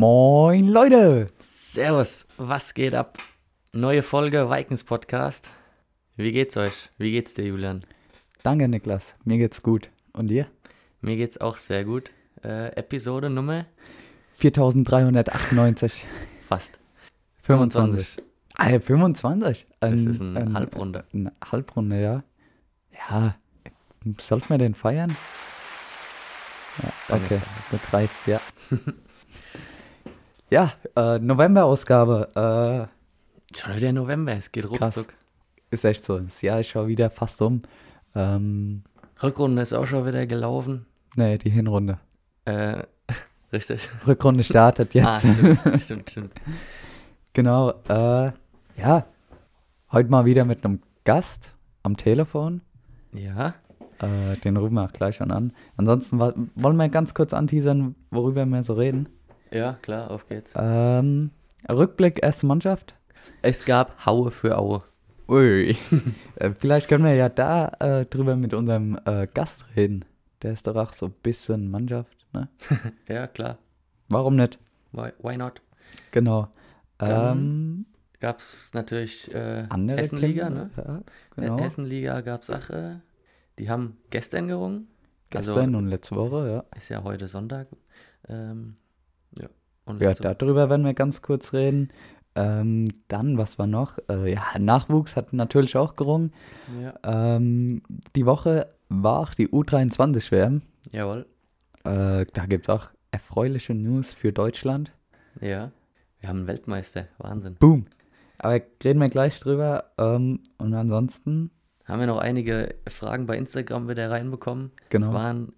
Moin Leute! Servus, was geht ab? Neue Folge Vikings Podcast. Wie geht's euch? Wie geht's dir, Julian? Danke Niklas, mir geht's gut. Und dir? Mir geht's auch sehr gut. Äh, Episode Nummer 4398. fast 25. Ah, 25? Das Ein- ist eine ein- Halbrunde. Eine Halbrunde, ja. Ja, sollten wir den feiern? Ja, Danke, okay, das reicht, ja. ja, äh, November-Ausgabe. Schon wieder November, es geht Ist ruckzuck. Äh, ist echt so, das Jahr ist schon wieder fast um. Ähm, Rückrunde ist auch schon wieder gelaufen. nee, die Hinrunde. Äh, richtig. Rückrunde startet jetzt. Ah, stimmt, stimmt, stimmt. Genau, äh, ja, heute mal wieder mit einem Gast am Telefon. Ja, Äh, den rufen wir auch gleich schon an. Ansonsten wollen wir ganz kurz anteasern, worüber wir so reden. Ja, klar, auf geht's. Ähm, Rückblick, erste Mannschaft. Es gab Haue für Aue. Ui. äh, vielleicht können wir ja da äh, drüber mit unserem äh, Gast reden. Der ist doch auch so ein bisschen Mannschaft, ne? Ja, klar. Warum nicht? Why, why not? Genau. Dann Ähm, Gab's natürlich äh, Hessenliga, ne? Ja, Äh, genau. Hessenliga gab's auch. Äh, die haben gestern gerungen. Gestern Also, und letzte Woche, ja. ist ja heute Sonntag. Ähm, ja. Und Ja, darüber werden wir ganz kurz reden. Ähm, dann, was war noch? Äh, ja, Nachwuchs hat natürlich auch gerungen. ja, Ähm, die Woche war auch die U23-WM. jawohl. Äh, da gibt es auch erfreuliche News für Deutschland. Ja. Wir haben einen Weltmeister. Wahnsinn. Boom! Aber reden wir gleich drüber. Ähm, und ansonsten, Haben wir noch einige Fragen bei Instagram wieder reinbekommen. Genau. Es waren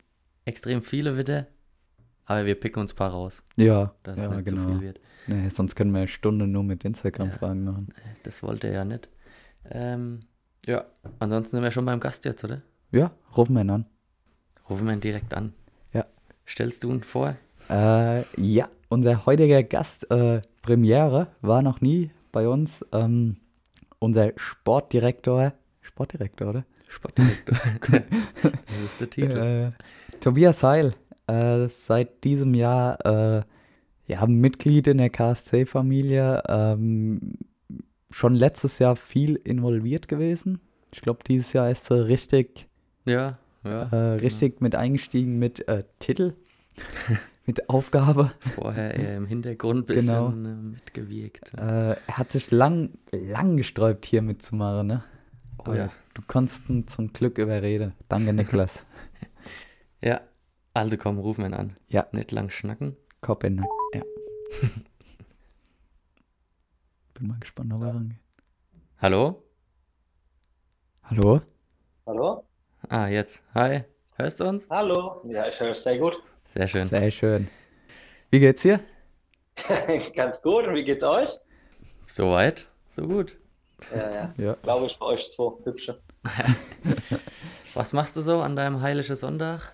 extrem viele wieder. Aber wir picken uns ein paar raus, ja, dass ja es nicht genau. zu viel wird. Nee, sonst können wir eine Stunde nur mit Instagram-Fragen machen. Das wollte er ja nicht. Ähm, ja, ansonsten sind wir schon beim Gast jetzt, oder? Ja, rufen wir ihn an. Rufen wir ihn direkt an. Ja. Stellst du ihn vor? Äh, ja, unser heutiger Gast, äh, Premiere, war noch nie bei uns. Ähm, unser Sportdirektor, Sportdirektor, oder? Sportdirektor. das ist der Titel. Äh, Tobias Heil, äh, seit diesem Jahr äh, ja, Mitglied in der KSC-Familie, ähm, schon letztes Jahr viel involviert gewesen. Ich glaube, dieses Jahr ist er richtig, Ja, ja. äh, richtig mit eingestiegen mit äh, Titel, mit Aufgabe. Vorher eher im Hintergrund ein bisschen Genau. mitgewirkt. Äh, er hat sich lang, lang gesträubt, hier mitzumachen, ne? Oh ja. Du konntest ihn zum Glück überreden. Danke, Niklas. Ja, also komm, wir ihn an. Ja. Nicht lang schnacken. Kopf in. Ja. Bin mal gespannt, ob er rangeht. Hallo? Hallo? Hallo? Ah, jetzt. Hi. Hörst du uns? Hallo? Ja, ich höre es sehr gut. Sehr schön. Sehr schön. Wie geht's dir? Ganz gut. Und wie geht's euch? Soweit, so gut. Ja, ja. Ja. Glaube ich, bei euch zwei hübsche. Was machst du so an deinem heiligen Sonntag?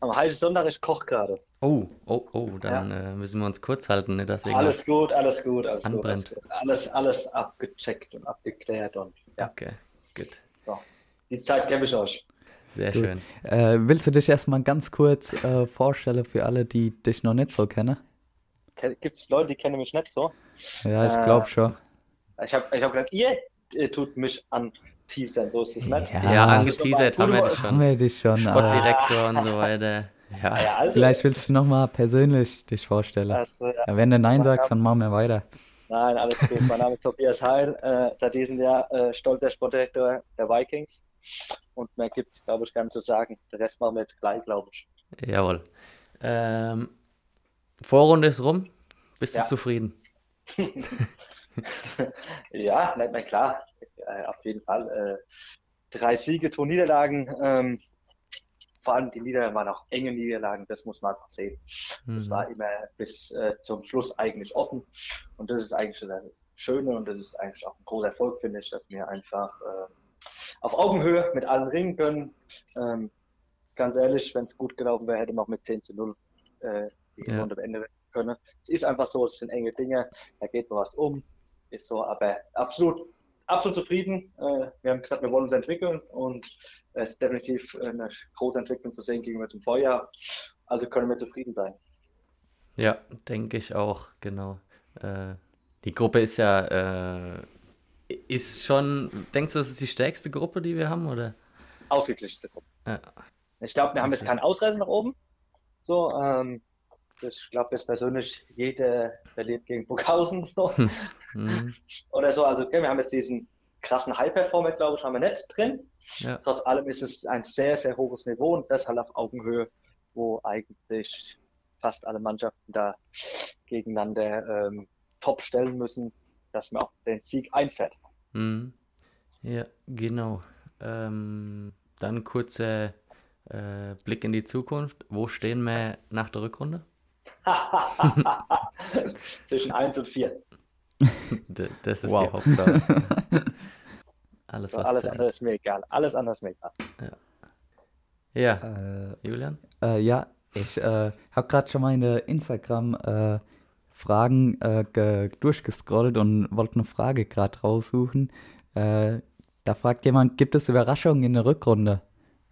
Am Heiligen Sonntag, ich koche gerade. Oh, oh, oh, dann äh, müssen wir uns kurz halten, nicht, dass irgendwas... Alles gut, alles gut, alles gut. anbrennt. Alles, gut. alles, alles abgecheckt und abgeklärt und ja, Okay, gut. so. Die Zeit gebe ich euch. Sehr Gut. schön. Äh, willst du dich erstmal ganz kurz äh, vorstellen für alle, die dich noch nicht so kennen? Gibt es Leute, die kennen mich nicht so? Ja, ich Äh, glaube schon. Ich habe ich hab gedacht, ihr äh, tut mich an teasern, so ist es nicht. Ja. Ja, Ah, angeteasert haben wir dich Haben schon. wir dich schon. aber Sportdirektor und so weiter. Ah, Ja, ja, also, Vielleicht willst du nochmal persönlich dich vorstellen. also, ja. Ja, wenn du Nein sagst, dann machen wir weiter. Nein, alles gut. Mein Name ist Tobias Heil, äh, seit diesem Jahr äh, stolzer Sportdirektor der Vikings. Und mehr gibt es, glaube ich, gar nicht zu sagen. Den Rest machen wir jetzt gleich, glaube ich. jawohl. Ähm, Vorrunde ist rum. Bist du Ja. zufrieden? Ja, na, na klar, äh, auf jeden Fall. Äh, drei Siege, zwei Niederlagen. Ähm, vor allem die Niederlagen waren auch enge Niederlagen, das muss man einfach sehen. Das Mhm. war immer bis äh, zum Schluss eigentlich offen. Und das ist eigentlich das Schöne und das ist eigentlich auch ein großer Erfolg, finde ich, dass wir einfach äh, auf Augenhöhe mit allen ringen können. Ähm, ganz ehrlich, wenn es gut gelaufen wäre, hätte man auch mit 10 zu 0 äh, die Ja. Runde beenden können. Es ist einfach so, es sind enge Dinge, da geht noch was um, ist so, aber absolut, absolut zufrieden. Äh, wir haben gesagt, wir wollen uns entwickeln und es ist definitiv eine große Entwicklung zu sehen gegenüber zum Vorjahr. Also können wir zufrieden sein. Ja, denke ich auch, genau. Äh, die Gruppe ist ja, äh, ist schon, denkst du, das ist die stärkste Gruppe, die wir haben, oder? Ausgeglichenste Gruppe. Ja. Ich glaube, wir haben jetzt keinen Ausreißer nach oben. So, ähm, ich glaube jetzt persönlich, jeder verliert gegen Burghausen so. Mhm. oder so. Also okay, wir haben jetzt diesen krassen High-Performer, glaube ich, haben wir nicht drin. Ja. Trotz allem ist es ein sehr, sehr hohes Niveau und das halt auf Augenhöhe, wo eigentlich fast alle Mannschaften da gegeneinander ähm, top stellen müssen, dass man auch den Sieg einfährt. Mhm. Ja, genau. Ähm, dann kurzer äh, Blick in die Zukunft. Wo stehen wir nach der Rückrunde? Zwischen 1 und 4. D das ist Wow. die Hauptsache. Alles, So, alles andere ist mir egal. Alles andere ist mir egal. Ja, Äh, Julian? Äh, ja, ich äh, habe gerade schon meine Instagram-Fragen äh, ge- durchgescrollt und wollte eine Frage gerade raussuchen. Äh, da fragt jemand, gibt es Überraschungen in der Rückrunde?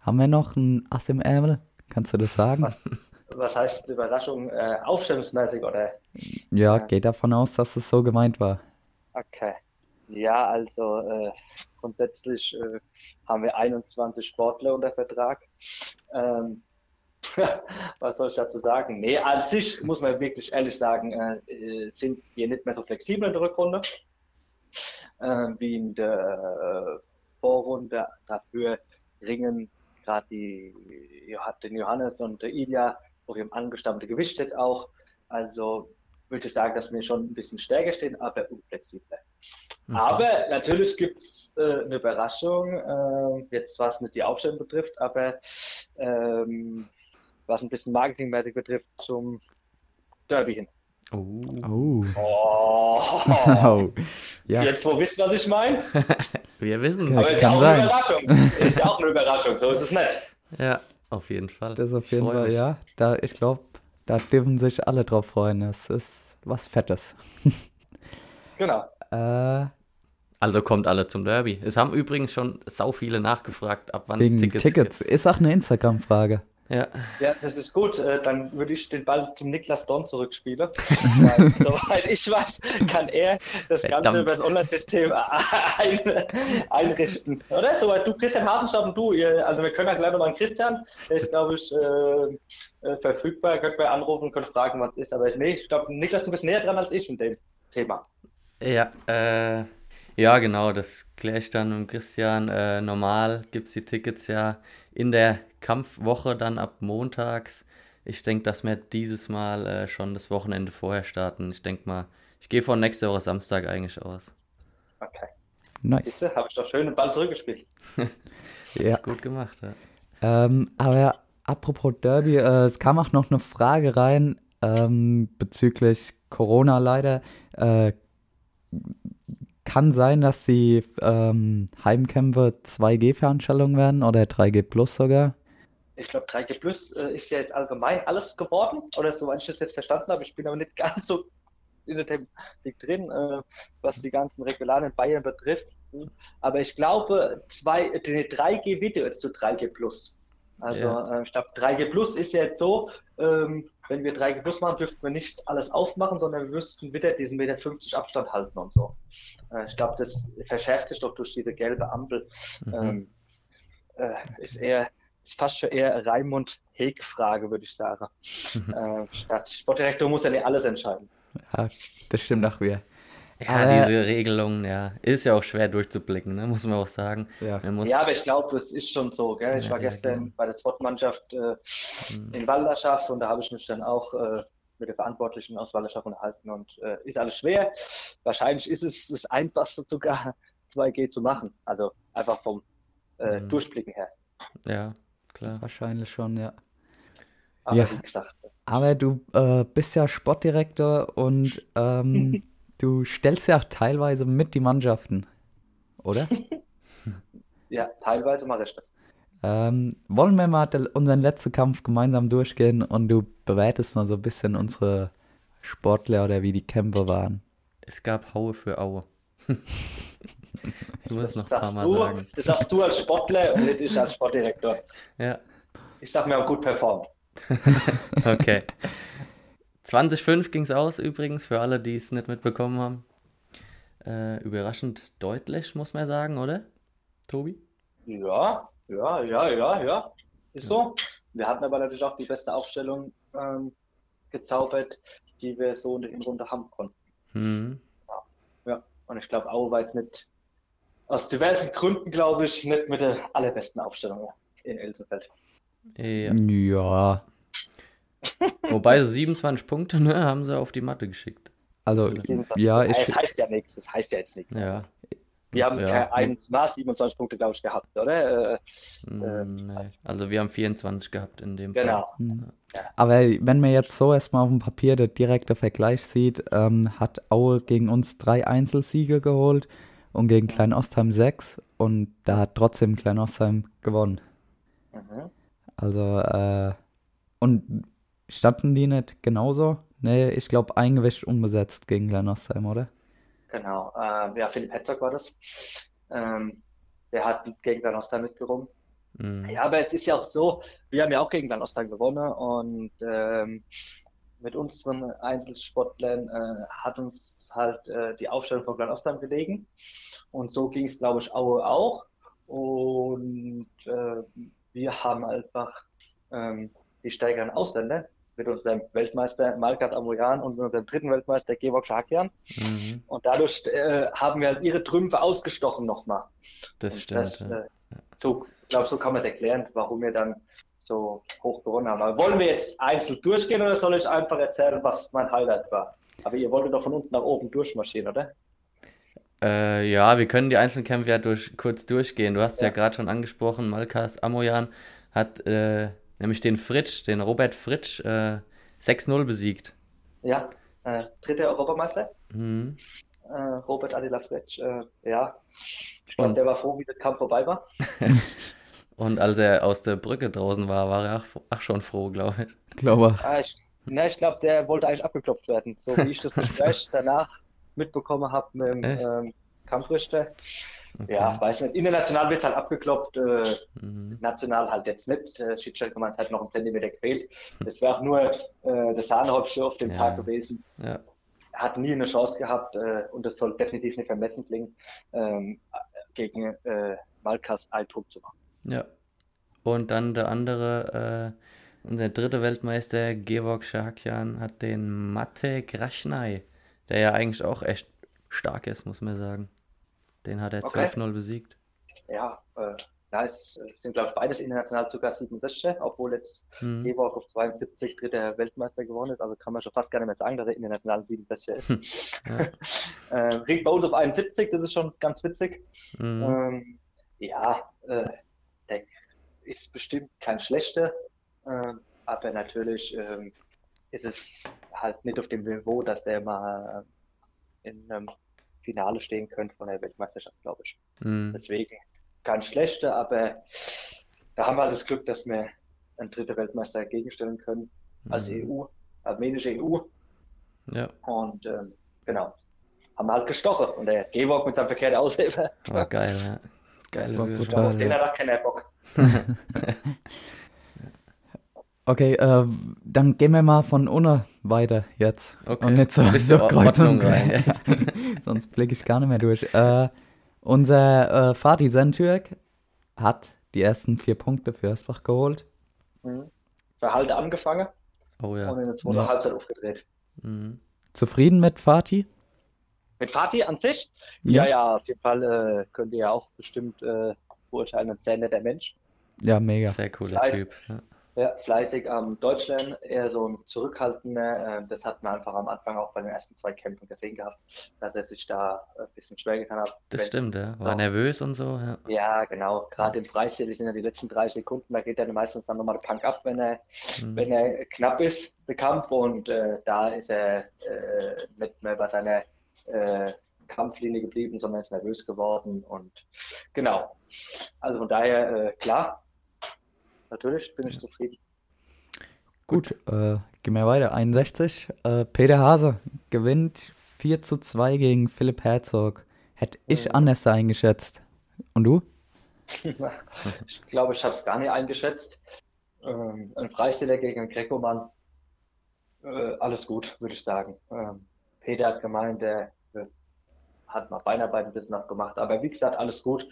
Haben wir noch ein Ass im Ärmel? Kannst du das sagen? Was? Was heißt Überraschung? Äh, aufstellungsmäßig oder? Ja, Ja. geht davon aus, dass es so gemeint war. Okay. Ja, also äh, grundsätzlich äh, haben wir 21 Sportler unter Vertrag. Ähm, was soll ich dazu sagen? Nee, an sich muss man wirklich ehrlich sagen, äh, äh, sind wir nicht mehr so flexibel in der Rückrunde äh, wie in der äh, Vorrunde. Dafür ringen gerade die den Johannes und der Ilja auf ihrem angestammten Gewicht jetzt auch. Also würde ich sagen, dass wir schon ein bisschen stärker stehen, aber unflexibler. Mhm. Aber natürlich gibt es äh, eine Überraschung, äh, jetzt was nicht die Aufstellung betrifft, aber ähm, was ein bisschen marketingmäßig betrifft, zum Derby hin. Oh. Oh. Oh, oh. Ja, jetzt wo wisst, was ich meine? Wir wissen Ja, Aber es. ist ja kann auch sein. eine Überraschung. Ist ja auch eine Überraschung, so ist es nicht. Ja, auf jeden Fall. das auf Ich jeden Fall, mich. ja. Da, ich glaube, da dürfen sich alle drauf freuen. Es ist was Fettes. Genau. Äh, Also kommt alle zum Derby. Es haben übrigens schon sau viele nachgefragt, ab wann es wegen Tickets, Tickets. Ist auch eine Instagram-Frage. Ja, Ja, das ist gut. Äh, Dann würde ich den Ball zum Niklas Don zurückspielen. Soweit ich weiß, kann er das Ganze Verdammt. über das Online-System ein, einrichten. Oder? Soweit du, Christian Hasenstadt und du, ihr, also wir können ja gleich nochmal einen Christian, der ist, glaube ich, äh, äh, verfügbar, könnt ihr anrufen und könnt fragen, was ist. Aber nee, ich glaube, Niklas, du bist näher dran als ich mit dem Thema. ja, äh, ja, genau, das kläre ich dann mit Christian. Äh, normal gibt es die Tickets ja in der Kampfwoche dann ab montags. Ich denke, dass wir dieses Mal äh, schon das Wochenende vorher starten. Ich denke mal, ich gehe von nächster Woche Samstag eigentlich aus. Okay. Nice. Habe ich doch schön den Ball zurückgespielt. Ja. Ist gut gemacht, ja. Ähm, aber apropos Derby, äh, es kam auch noch eine Frage rein ähm, bezüglich Corona leider. Äh, kann sein, dass die ähm, Heimkämpfe 2G-Veranstaltungen werden oder 3G Plus sogar. Ich glaube, 3G Plus äh, ist ja jetzt allgemein alles geworden, oder soweit ich das jetzt verstanden habe. Ich bin aber nicht ganz so in der Thematik drin, äh, was die ganzen Regularien in Bayern betrifft. Aber ich glaube, zwei, äh, die 3G wird ja jetzt zu 3G Plus. Also Ja. äh, ich glaube, 3G Plus ist ja jetzt so, ähm, wenn wir 3G Plus machen, dürften wir nicht alles aufmachen, sondern wir müssten wieder diesen Meter 50 Abstand halten und so. Äh, ich glaube, das verschärft sich doch durch diese gelbe Ampel. Mhm. Ähm, äh, ist eher, ist fast schon eher Raimund Heg-Frage, würde ich sagen. äh, statt Sportdirektor muss ja nicht alles entscheiden. Ja, das stimmt auch wieder. Ja, Aber- diese Regelung, ja, ist ja auch schwer durchzublicken, ne, muss man auch sagen. Ja. Man muss, Ja, aber ich glaube, es ist schon so. Gell? Ich Ja, war ja, gestern genau. bei der Zweitmannschaft äh, in Walderschaft und da habe ich mich dann auch äh, mit der Verantwortlichen aus Walderschaft unterhalten und äh, ist alles schwer. Wahrscheinlich ist es das Einfachste sogar 2G zu machen. Also einfach vom äh, Mhm. Durchblicken her. ja, klar. Wahrscheinlich schon, ja. Aber Ja. gesagt, Aber du äh, bist ja Sportdirektor und ähm, du stellst ja auch teilweise mit die Mannschaften, oder? ja, teilweise mache ich das. Ähm, wollen wir mal unseren letzten Kampf gemeinsam durchgehen und du bewertest mal so ein bisschen unsere Sportler oder wie die Kämpfe waren? Es gab Haue für Aue. Du musst Das noch ein paar sagst Mal du, sagen. das sagst du als Sportler und nicht ich als Sportdirektor. Ja, Ich sag mir auch gut performt. okay. 20.5 ging es aus übrigens, für alle, die es nicht mitbekommen haben. Äh, überraschend deutlich, muss man sagen, oder? Tobi? Ja, ja, ja, ja, ja. Ist so. Wir hatten aber natürlich auch die beste Aufstellung ähm, gezaubert, die wir so in der Hinrunde haben konnten. Mhm. Und ich glaube, Aue war jetzt nicht, aus diversen Gründen, glaube ich, nicht mit der allerbesten Aufstellung in Elsenfeld. Ja. Ja, Wobei so 27 Punkte ne, haben sie auf die Matte geschickt. also ja, ich, Es heißt ja nichts, es heißt ja jetzt nichts. Ja. Wir haben ja. keine 1 nach 27 Punkte, glaube ich, gehabt, oder? Äh, Mm, nee. Also wir haben 24 gehabt in dem Fall. genau. aber wenn man jetzt so erstmal auf dem Papier der direkte Vergleich sieht, ähm, hat Aue gegen uns drei Einzelsiege geholt und gegen Klein Ostheim sechs und da hat trotzdem Klein Ostheim gewonnen. Mhm. Also, äh, und standen die nicht genauso? Nee, ich glaube, ein Gewicht unbesetzt gegen Klein Ostheim, oder? Genau. Äh, ja, Philipp Hetzog war das. Ähm, der hat gegen Van Ostheim mitgerungen. Mm. Ja, aber es ist ja auch so, wir haben ja auch gegen Van Ostheim gewonnen und ähm, mit unseren Einzelsportlern äh, hat uns halt äh, die Aufstellung von Ostheim gelegen. Und so ging es, glaube ich, Aue auch. Und äh, wir haben einfach ähm, die stärkeren Ausländer mit unserem Weltmeister Malkat Amoyan und mit unserem dritten Weltmeister Georg Schakian. Mhm. Und dadurch äh, haben wir halt ihre Trümpfe ausgestochen nochmal. Das Und stimmt. das, ja. äh, so, ich glaube, so kann man es erklären, warum wir dann so hoch gewonnen haben. Aber wollen wir jetzt einzeln durchgehen oder soll ich einfach erzählen, was mein Highlight war? Aber ihr wolltet doch von unten nach oben durchmarschieren, oder? Äh, ja, wir können die Einzelkämpfe ja durch, kurz durchgehen. Du hast ja, Ja. gerade schon angesprochen, Malkas Amoyan hat äh, nämlich den Fritsch, den Robert Fritsch, äh, 6-0 besiegt. Ja, äh, dritter Europameister, Mhm. äh, Robert Adila Fretsch. Äh, ja, ich glaube, Und- der war froh, wie der Kampf vorbei war. Und als er aus der Brücke draußen war, war er auch, schon froh, glaube ich. Glaube Ah, ich ne, ich glaube, der wollte eigentlich abgeklopft werden. So wie ich das Gespräch danach mitbekommen habe mit dem ähm, Kampfrichter. Okay. Ja, weiß nicht. International wird halt abgeklopft, äh, Mhm. national halt jetzt nicht. Äh, Schiedsrichter hat noch einen Zentimeter gefehlt. Das wäre auch nur äh, das Sahnehäubchen auf dem Ja. Tag gewesen. Ja. Hat nie eine Chance gehabt äh, und das soll definitiv nicht vermessen klingen, ähm, gegen äh, Malkas Eindruck zu machen. Ja. Und dann der andere, äh, unser dritter Weltmeister, Georg Schakian, hat den Mate Graschnay, der ja eigentlich auch echt stark ist, muss man sagen. Den hat er Okay. 12-0 besiegt. Ja, äh, ist, es sind, glaube ich, beides international sogar 67, obwohl jetzt Mhm. Georg auf 72 dritter Weltmeister geworden ist. Also kann man schon fast gar nicht mehr sagen, dass er international 67 ist. Ja. äh, Ring bei uns auf 71, das ist schon ganz witzig. Mhm. Ähm, ja, äh, der ist bestimmt kein schlechter, ähm, aber natürlich ähm, ist es halt nicht auf dem Niveau, dass der mal in einem Finale stehen könnte von der Weltmeisterschaft, glaube ich. Mhm. Deswegen kein schlechter, aber da haben wir das Glück, dass wir einen dritten Weltmeister entgegenstellen können als Mhm. EU, armenische EU. Ja, Und ähm, genau, haben wir halt gestochen. Und der Georg mit seinem verkehrten Ausleger, war geil, ja. Geile war auf den hat auch keiner Bock. Okay, äh, dann gehen wir mal von unten weiter jetzt. Okay. Und nicht so, Ein bisschen so kreuz und quer. Sonst blicke ich gar nicht mehr durch. Äh, unser äh, Fatih Sentürk hat die ersten vier Punkte für Ersbach geholt. Mhm. Verhalte angefangen Oh ja. und in der zweiten Ja. Halbzeit aufgedreht. Mhm. Zufrieden mit Fatih? Mit Fatih an sich? Ja. Ja, ja, auf jeden Fall äh, könnt ihr ja auch bestimmt äh, beurteilen, ein sehr netter Mensch. Ja, mega. Sehr cooler. Typ. Ja. Ja, fleißig am Deutschland, eher so ein zurückhaltender. Äh, das hat man einfach am Anfang auch bei den ersten zwei Kämpfen gesehen gehabt, dass er sich da ein bisschen schwer getan hat. Das stimmt, ja. so- War nervös und so, ja. Ja, genau. Gerade im Freistil, die sind ja die letzten drei Sekunden, da geht er meistens dann nochmal der Punk ab, wenn er, Mhm. wenn er knapp ist, der Kampf. Und äh, da ist er äh, nicht mehr bei seiner äh, Kampflinie geblieben, sondern ist nervös geworden. Und genau. Also von daher, äh, klar, natürlich bin ich zufrieden. Gut, äh, gehen wir weiter. 61. Äh, Peter Hase gewinnt 4 zu 2 gegen Philipp Herzog. Hätte ich Mhm. anders eingeschätzt. Und du? Ich glaube, ich habe es gar nicht eingeschätzt. Ähm, ein Freisteller gegen einen Greco-Mann. Äh, alles gut, würde ich sagen. Ähm, Peter hat gemeint, der hat mal Beinarbeit ein bisschen abgemacht. Aber wie gesagt, alles gut.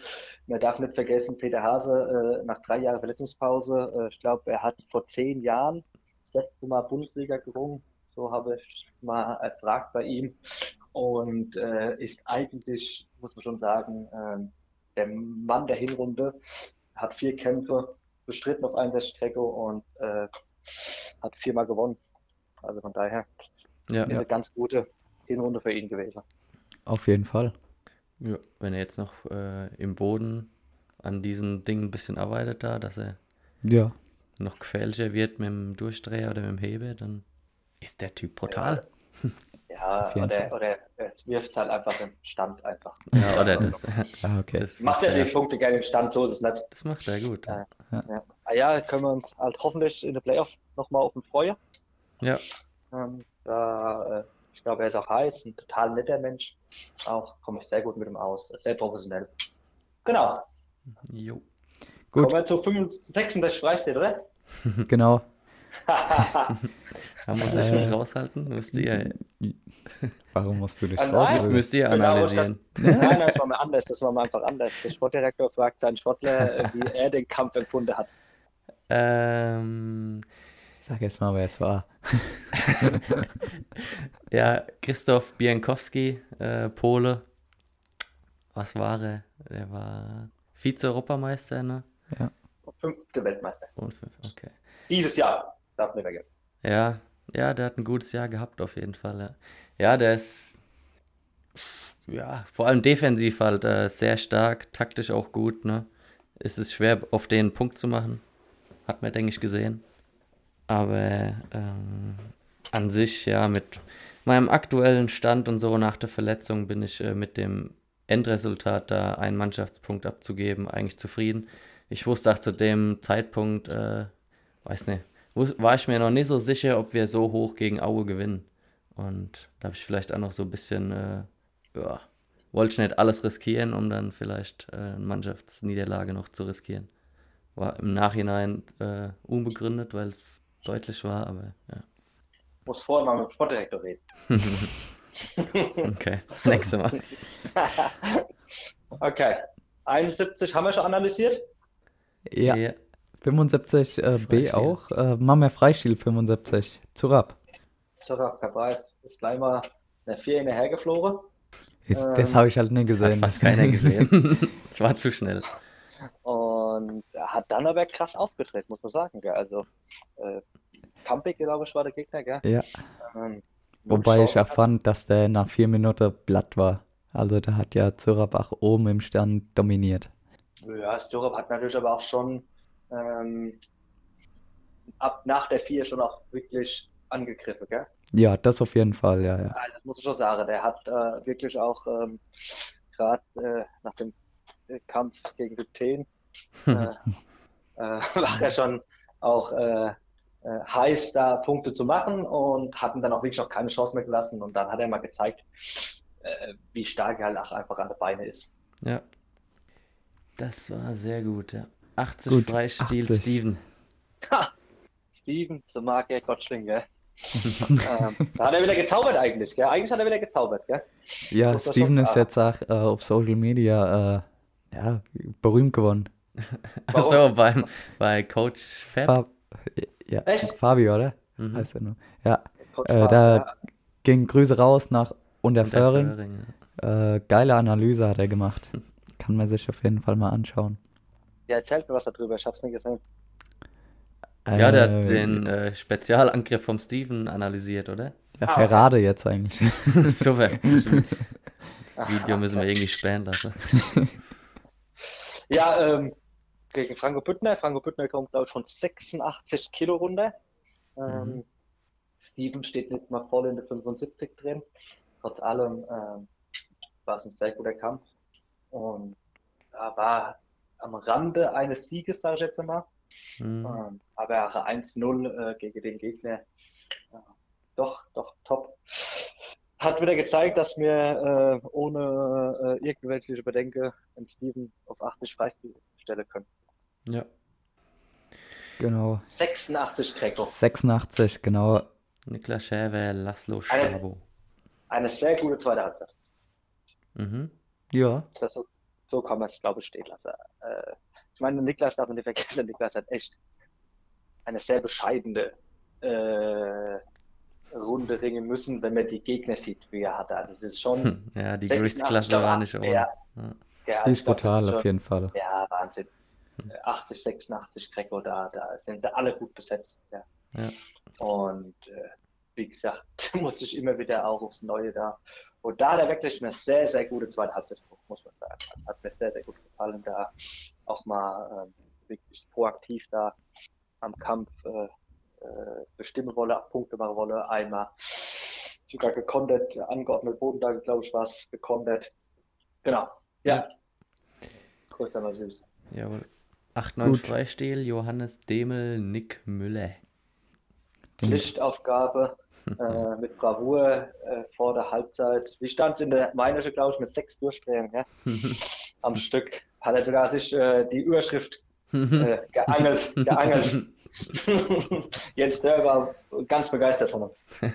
Man darf nicht vergessen, Peter Hase äh, nach drei Jahren Verletzungspause, äh, ich glaube, er hat vor zehn Jahren das letzte Mal Bundesliga gerungen. So habe ich mal erfragt bei ihm. Und äh, ist eigentlich, muss man schon sagen, ähm, der Mann der Hinrunde, hat vier Kämpfe bestritten auf einer Strecke und äh, hat viermal gewonnen. Also von daher Ja. eine ganz gute Hinrunde für ihn gewesen. Auf jeden Fall. Ja, wenn er jetzt noch äh, im Boden an diesen Dingen ein bisschen arbeitet da, dass er Ja. noch gefährlicher wird mit dem Durchdreher oder mit dem Hebe, dann ist der Typ brutal. Ja, jeden oder, oder er wirft halt einfach im Stand einfach. Ja, oder das, Ah, okay. das, Macht macht er er, die Punkte gerne im Stand, so ist es nicht. das macht er gut. Ja. Ja. Ah ja, können wir uns halt hoffentlich in der Playoff nochmal auf ihn freuen. Ja, Ähm, da, äh, ich glaube, er ist auch heiß, ein total netter Mensch. Auch komme ich sehr gut mit ihm aus, sehr professionell. Genau. jo. Gut. Kommen wir zu 65 66 Freistil, oder? Genau. Da muss ich mich raushalten. Müsst ihr, Warum musst du dich nein. rausrühren? müsst ihr Genau, analysieren. Nein, nein, das war mal anders, das war mal einfach anders. Der Sportdirektor fragt seinen Sportler, wie er den Kampf empfunden hat. Ähm, Sag jetzt mal, wer es war. ja, Christoph Biankowski, äh, Pole. Was war er? Der war Vize-Europameister, ne? Fünfte Weltmeister. Und fünf, okay. Dieses Jahr. Darf nicht vergessen. Ja, ja, der hat ein gutes Jahr gehabt auf jeden Fall. Ja, ja der ist ja vor allem defensiv halt äh, sehr stark, taktisch auch gut. Ne, es ist schwer auf den Punkt zu machen, hat man denke ich gesehen. Aber ähm, an sich ja mit meinem aktuellen Stand und so nach der Verletzung bin ich äh, mit dem Endresultat da einen Mannschaftspunkt abzugeben eigentlich zufrieden. Ich wusste auch zu dem Zeitpunkt, äh, weiß nicht, war ich mir noch nicht so sicher, ob wir so hoch gegen Aue gewinnen. Und da habe ich vielleicht auch noch so ein bisschen, äh, ja, wollte ich nicht alles riskieren, um dann vielleicht äh, eine Mannschaftsniederlage noch zu riskieren. War im Nachhinein äh, unbegründet, weil es deutlich war, aber ja. Muss vorher mal mit dem Sportdirektor reden. Okay, nächstes Mal. okay. 71 haben wir schon analysiert. Ja, 75 äh, B auch. Äh, Mama Freistil 75. Zurab. Sorry, Kabral ist gleich mal eine 4 hinterher geflogen. Das Ähm, habe ich halt nie Das hat gesehen. fast keiner gesehen. Ich war zu schnell. Und er hat dann aber krass aufgetreten, muss man sagen. Gell? Also, äh, Kampik, glaube ich, war der Gegner. Gell? Ja, Ähm, wobei ich Schau- auch fand, dass der nach vier Minuten platt war. Also da hat ja Zürabach oben im Stern dominiert. Ja, Sturab hat natürlich aber auch schon ähm, ab nach der 4 schon auch wirklich angegriffen. Gell? Ja, das auf jeden Fall, ja, ja. Also, das muss ich schon sagen. Der hat äh, wirklich auch ähm, gerade äh, nach dem äh, Kampf gegen Gypten äh, äh, war er schon auch äh, äh, heiß, da Punkte zu machen und hatten dann auch wirklich auch keine Chance mehr gelassen. Und dann hat er mal gezeigt, äh, wie stark er halt auch einfach an der Beine ist. Ja. Das war sehr gut, ja. 80 Gut, Freistil 80. Steven. Ha! Steven, so mag er Gottschling, gell? ähm, da hat er wieder gezaubert eigentlich, gell? Eigentlich hat er wieder gezaubert, gell? Ja, Steven ist jetzt auch äh, auf Social Media äh, ja, berühmt geworden. Achso, beim, bei Coach Fab. Fab, ja, Echt? Fabio, oder? Mhm. Heißt er nur. Ja, Äh, da- ja. ging Grüße raus nach Und der Unterföhring. Föhring, ja. Äh, geile Analyse hat er gemacht. Kann man sich auf jeden Fall mal anschauen. Ja, erzählt mir was darüber, ich hab's nicht gesehen. Ja, der hat Äh, den äh, Spezialangriff vom Steven analysiert, oder? Ja, Ah, Ferrade jetzt eigentlich. Super. Das Video müssen wir irgendwie sperren lassen. Ja, ähm, gegen Franco Büttner. Franco Büttner kommt, glaube ich, von 86 Kilo runter. Ähm, Mhm. Steven steht nicht mal voll in der 75 drin. Trotz allem ähm, war es ein sehr guter Kampf. Und da war am Rande eines Sieges, sage ich jetzt einmal. Mhm. Ähm, aber auch ein 1-0 äh, gegen den Gegner. Äh, doch, doch, top. Hat wieder gezeigt, dass wir äh, ohne äh, irgendwelche Bedenken den Steven auf 80 freistellen können. Ja. genau. 86 Greco. 86, genau. Niklas Schäfer, Laszlo Eine- Schabo. Eine sehr gute zweite Halbzeit. Mhm. Ja, Das so, so kann man es, glaube ich, stehen lassen. Äh, ich meine, Niklas darf man nicht vergessen, Niklas hat echt eine sehr bescheidene äh, Runde ringen müssen, wenn man die Gegner sieht, wie er hatte. Also es ist schon Hm, Ja, die 86, Gewichtsklasse war nicht ohne. Ja, Ja. die ist brutal schon- auf jeden Fall. Ja, Wahnsinn. 80, 86 Greco, da, da sind sie alle gut besetzt. Ja. Ja. Und äh, wie gesagt, muss ich immer wieder auch aufs Neue da. Und da hat er wirklich eine sehr, sehr gute zweite Halbzeit, gemacht, muss man sagen. Hat mir sehr, sehr gut gefallen, da auch mal ähm, wirklich proaktiv da am Kampf äh, äh, bestimmen wolle, Punkte machen wolle, einmal sogar gekontert, angeordnet Bodenlage, glaube ich, war es, gekontert. Genau. Ja. Kurz einmal süß. Jawohl. 8-9 Gut. Freistil, Johannes Demel, Nick Müller. Pflichtaufgabe äh, mit Bravour äh, vor der Halbzeit. Wie stand es in der Meinische, glaube ich, mit sechs Durchdrehungen ja? am Stück? Hat er sogar sich äh, die Überschrift äh, geangelt, geangelt. Jens Dörr war ganz begeistert von ihm.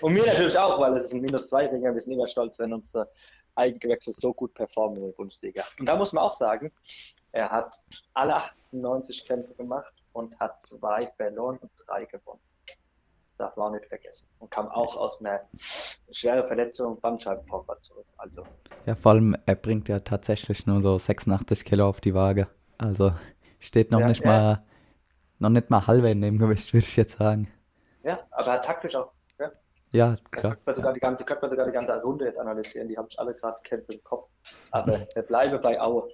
Und mir natürlich auch, weil es ist ein minus zwei Ringer. Wir sind immer stolz, wenn unsere Eigengewächse so gut performen in der Bundesliga. Und da muss man auch sagen, er hat alle 98 Kämpfe gemacht und hat zwei verloren und drei gewonnen. Darf man auch nicht vergessen. Und kam auch aus einer schweren Verletzung Bandscheibenvorfall zurück. Also Ja, vor allem, er bringt ja tatsächlich nur so 86 Kilo auf die Waage. Also steht noch Ja, nicht ja. mal, noch nicht mal halbe in dem Gewicht, würde ich jetzt sagen. ja, aber er hat taktisch auch. Ja, Ja, Da klar. könnte man sogar die ganze, könnte man sogar die ganze Runde jetzt analysieren. Die habe ich alle gerade Kämpfe im Kopf. Aber wir bleiben bei Aue.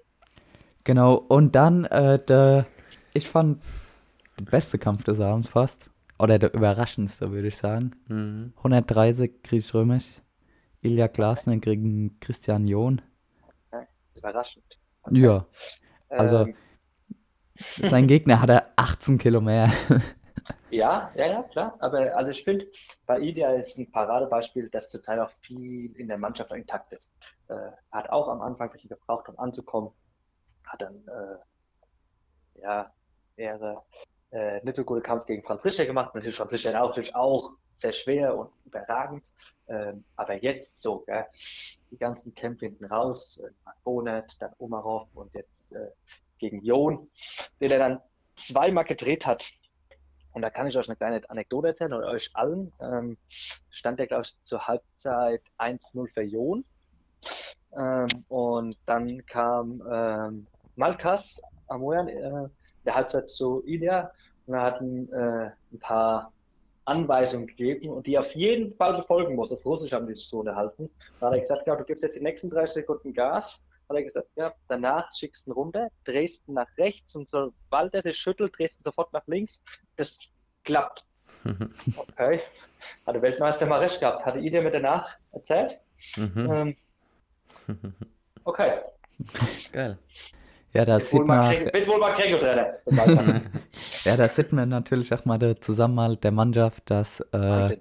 Genau, und dann, äh, der, ich fand, der beste Kampf des Abends fast, oder der überraschendste, würde ich sagen. Mhm. 130 griechisch-römisch, Ilya Glasner gegen Christian John. Überraschend. Ja, also- Ähm, sein Gegner hatte 18 Kilo mehr. Ja, ja, ja, klar. Aber also ich finde, bei Idia ist ein Paradebeispiel, dass zurzeit auch viel in der Mannschaft intakt ist. Äh, hat auch am Anfang ein bisschen gebraucht, um anzukommen. Hat dann äh, ja eher äh, nicht so gute Kampf gegen Franz Richter gemacht. Natürlich Franz Richter auch, natürlich auch sehr schwer und überragend. Ähm, aber jetzt so, gell, die ganzen Kämpfe hinten raus, äh, Bonnet, dann Omarov und jetzt äh, gegen Jon, den er dann zweimal gedreht hat. Und da kann ich euch eine kleine Anekdote erzählen oder euch allen. Ähm, stand der, glaube ich, zur Halbzeit 1-0 für Jon. Ähm, und dann kam ähm, Malkas Amoyan äh, der Halbzeit zu Ilya und er hat äh, ein paar Anweisungen gegeben und die auf jeden Fall befolgen muss. Auf Russisch haben die sich so unterhalten. Da hat er gesagt, ja, du gibst jetzt die nächsten 30 Sekunden Gas. Hat er gesagt, ja, danach schickst du ihn runter, drehst ihn nach rechts und sobald er sich schüttelt, drehst du sofort nach links. Das klappt. Okay. Hat der Weltmeister mal recht gehabt. Hatte ihr mir danach erzählt? Mhm. Ähm, okay. Geil. Ja, da sieht man, wohl mal ja, da sieht man natürlich auch mal der Zusammenhalt der Mannschaft, dass äh,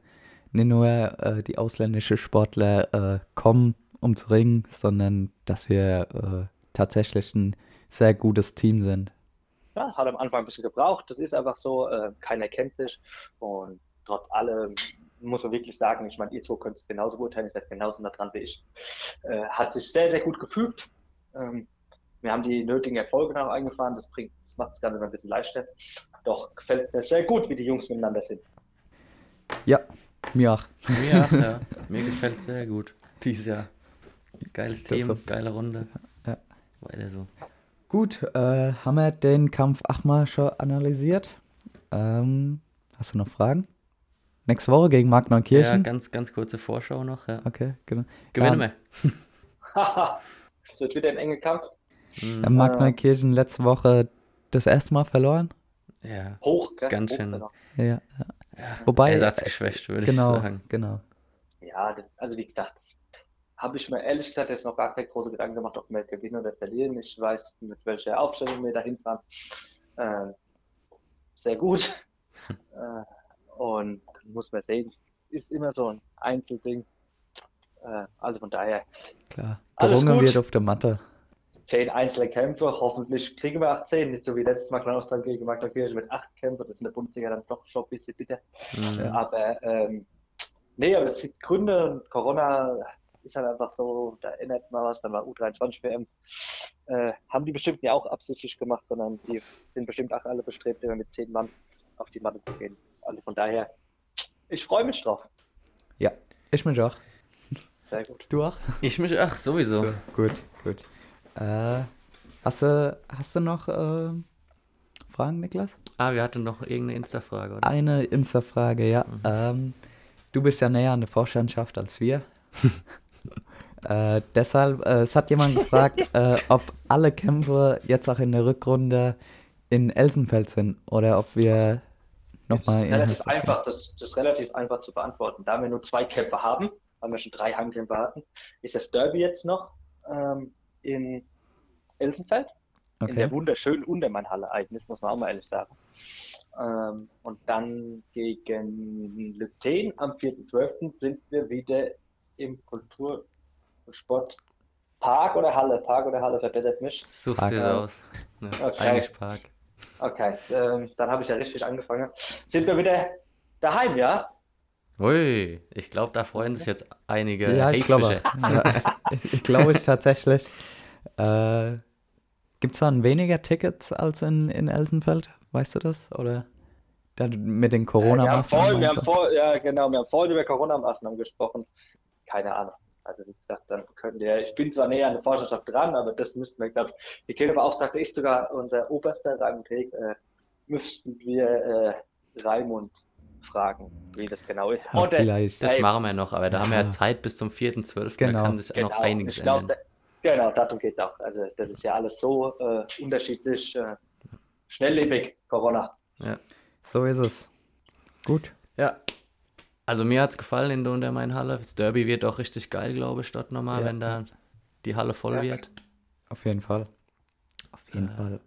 nicht nur äh, die ausländischen Sportler äh, kommen, um zu ringen, sondern dass wir äh, tatsächlich ein sehr gutes Team sind. Ja, hat am Anfang ein bisschen gebraucht. Das ist einfach so. Äh, keiner kennt sich. Und trotz allem muss man wirklich sagen, ich meine, ihr zwei könnt es genauso beurteilen, ihr seid genauso nah dran wie ich. Äh, hat sich sehr, sehr gut gefügt. Ähm, wir haben die nötigen Erfolge noch eingefahren. Das bringt, das macht das Ganze ein bisschen leichter. Doch gefällt mir sehr gut, wie die Jungs miteinander sind. Ja, mir auch. Mir auch, ja. Mir gefällt sehr gut. Dieses Jahr. Geiles Das Team, auf- geile Runde. Ja. Weiter so. Gut, äh, haben wir den Kampf achtmal schon analysiert. Ähm, hast du noch Fragen? Nächste Woche gegen Mark Ja, Neukirchen? ganz, ganz kurze Vorschau noch. Ja. okay, genau. Gewinnen Ja, wir. Haha, es wird wieder ein enger Kampf. Mhm. Mark Ah. Neukirchen letzte Woche das erste Mal verloren. Ja, Hoch, gell? Ganz Hoch, schön. Ja, ja. ja. Wobei, ersatzgeschwächt, würde genau, ich sagen. genau. Ja, das, also wie gesagt, das habe ich mir ehrlich gesagt jetzt noch gar keine große Gedanken gemacht, ob wir gewinnen oder verlieren. Ich weiß, mit welcher Aufstellung wir dahin fahren. Äh, sehr gut. äh, und muss man sehen, es ist immer so ein Einzelding. Äh, also von daher, Klar. Alles Gerungen gut. wird auf der Matte. Zehn einzelne Kämpfe. Hoffentlich kriegen wir 18, nicht so wie letztes Mal Kleinostern gegen Magdeburg mit acht Kämpfen. Das ist in der Bundesliga dann doch schon ein bisschen bitter. Mhm. Aber ähm, nee, aber es gibt Gründe und Corona ist halt einfach so, da erinnert man was, dann war U23 WM. Äh, haben die bestimmt ja auch absichtlich gemacht, sondern die sind bestimmt auch alle bestrebt, immer mit zehn Mann auf die Matte zu gehen. Also von daher, ich freue mich drauf. Ja, ich mich auch. Sehr gut. Du auch? Ich mich auch, sowieso. So, gut, gut. Äh, hast, du, hast du noch äh, Fragen, Niklas? Ah, wir hatten noch irgendeine Insta-Frage, oder? Eine Insta-Frage, ja. Mhm. Ähm, du bist ja näher an der Vorstandschaft als wir. äh, deshalb, äh, es hat jemand gefragt, äh, ob alle Kämpfe jetzt auch in der Rückrunde in Elsenfeld sind oder ob wir nochmal in. Relativ einfach, das, das ist relativ einfach zu beantworten. Da wir nur zwei Kämpfe haben, haben wir schon drei Heimkämpfe hatten, ist das Derby jetzt noch ähm, in Elsenfeld. Okay. In der wunderschönen Untermannhalle eigentlich, muss man auch mal ehrlich sagen. Ähm, und dann gegen Lüthen am 4.12. sind wir wieder im Kultur- und Sportpark oder Halle? Park oder Halle verbessert mich. Suchst dir aus. Ne, okay. Eigentlich Park. Okay, ähm, dann habe ich ja richtig angefangen. Sind wir wieder daheim, ja? Ui, ich glaube, da freuen sich jetzt einige Ja, ich glaube. ja, ich glaube ich tatsächlich. Äh, Gibt es dann weniger Tickets als in, in Elsenfeld? Weißt du das? Oder dann mit den Corona-Maßnahmen? Ja, wir ja, genau, wir haben vorhin über Corona-Maßnahmen gesprochen. Keine Ahnung. Also wie gesagt, dann können wir, ich bin zwar näher an der Forschungschaft dran, aber das müssten wir, glaube ich, die Kältebeauftragte ist sogar unser oberster Rangträg, äh, müssten wir äh, Raimund fragen, wie das genau ist. Ja, Oder, vielleicht. Das machen wir noch, aber da haben wir ja Zeit bis zum 4.12. Genau. Da kann sich genau. noch einiges glaub, ändern. Genau, darum geht es auch. Also das ist ja alles so äh, unterschiedlich, äh, schnelllebig, Corona. Ja. So ist es. Gut. Ja. Also mir hat es gefallen in der Untermain-Halle. Das Derby wird auch richtig geil, glaube ich, dort nochmal, ja. wenn da die Halle voll ja. wird. Auf jeden Fall. Auf jeden äh, Fall.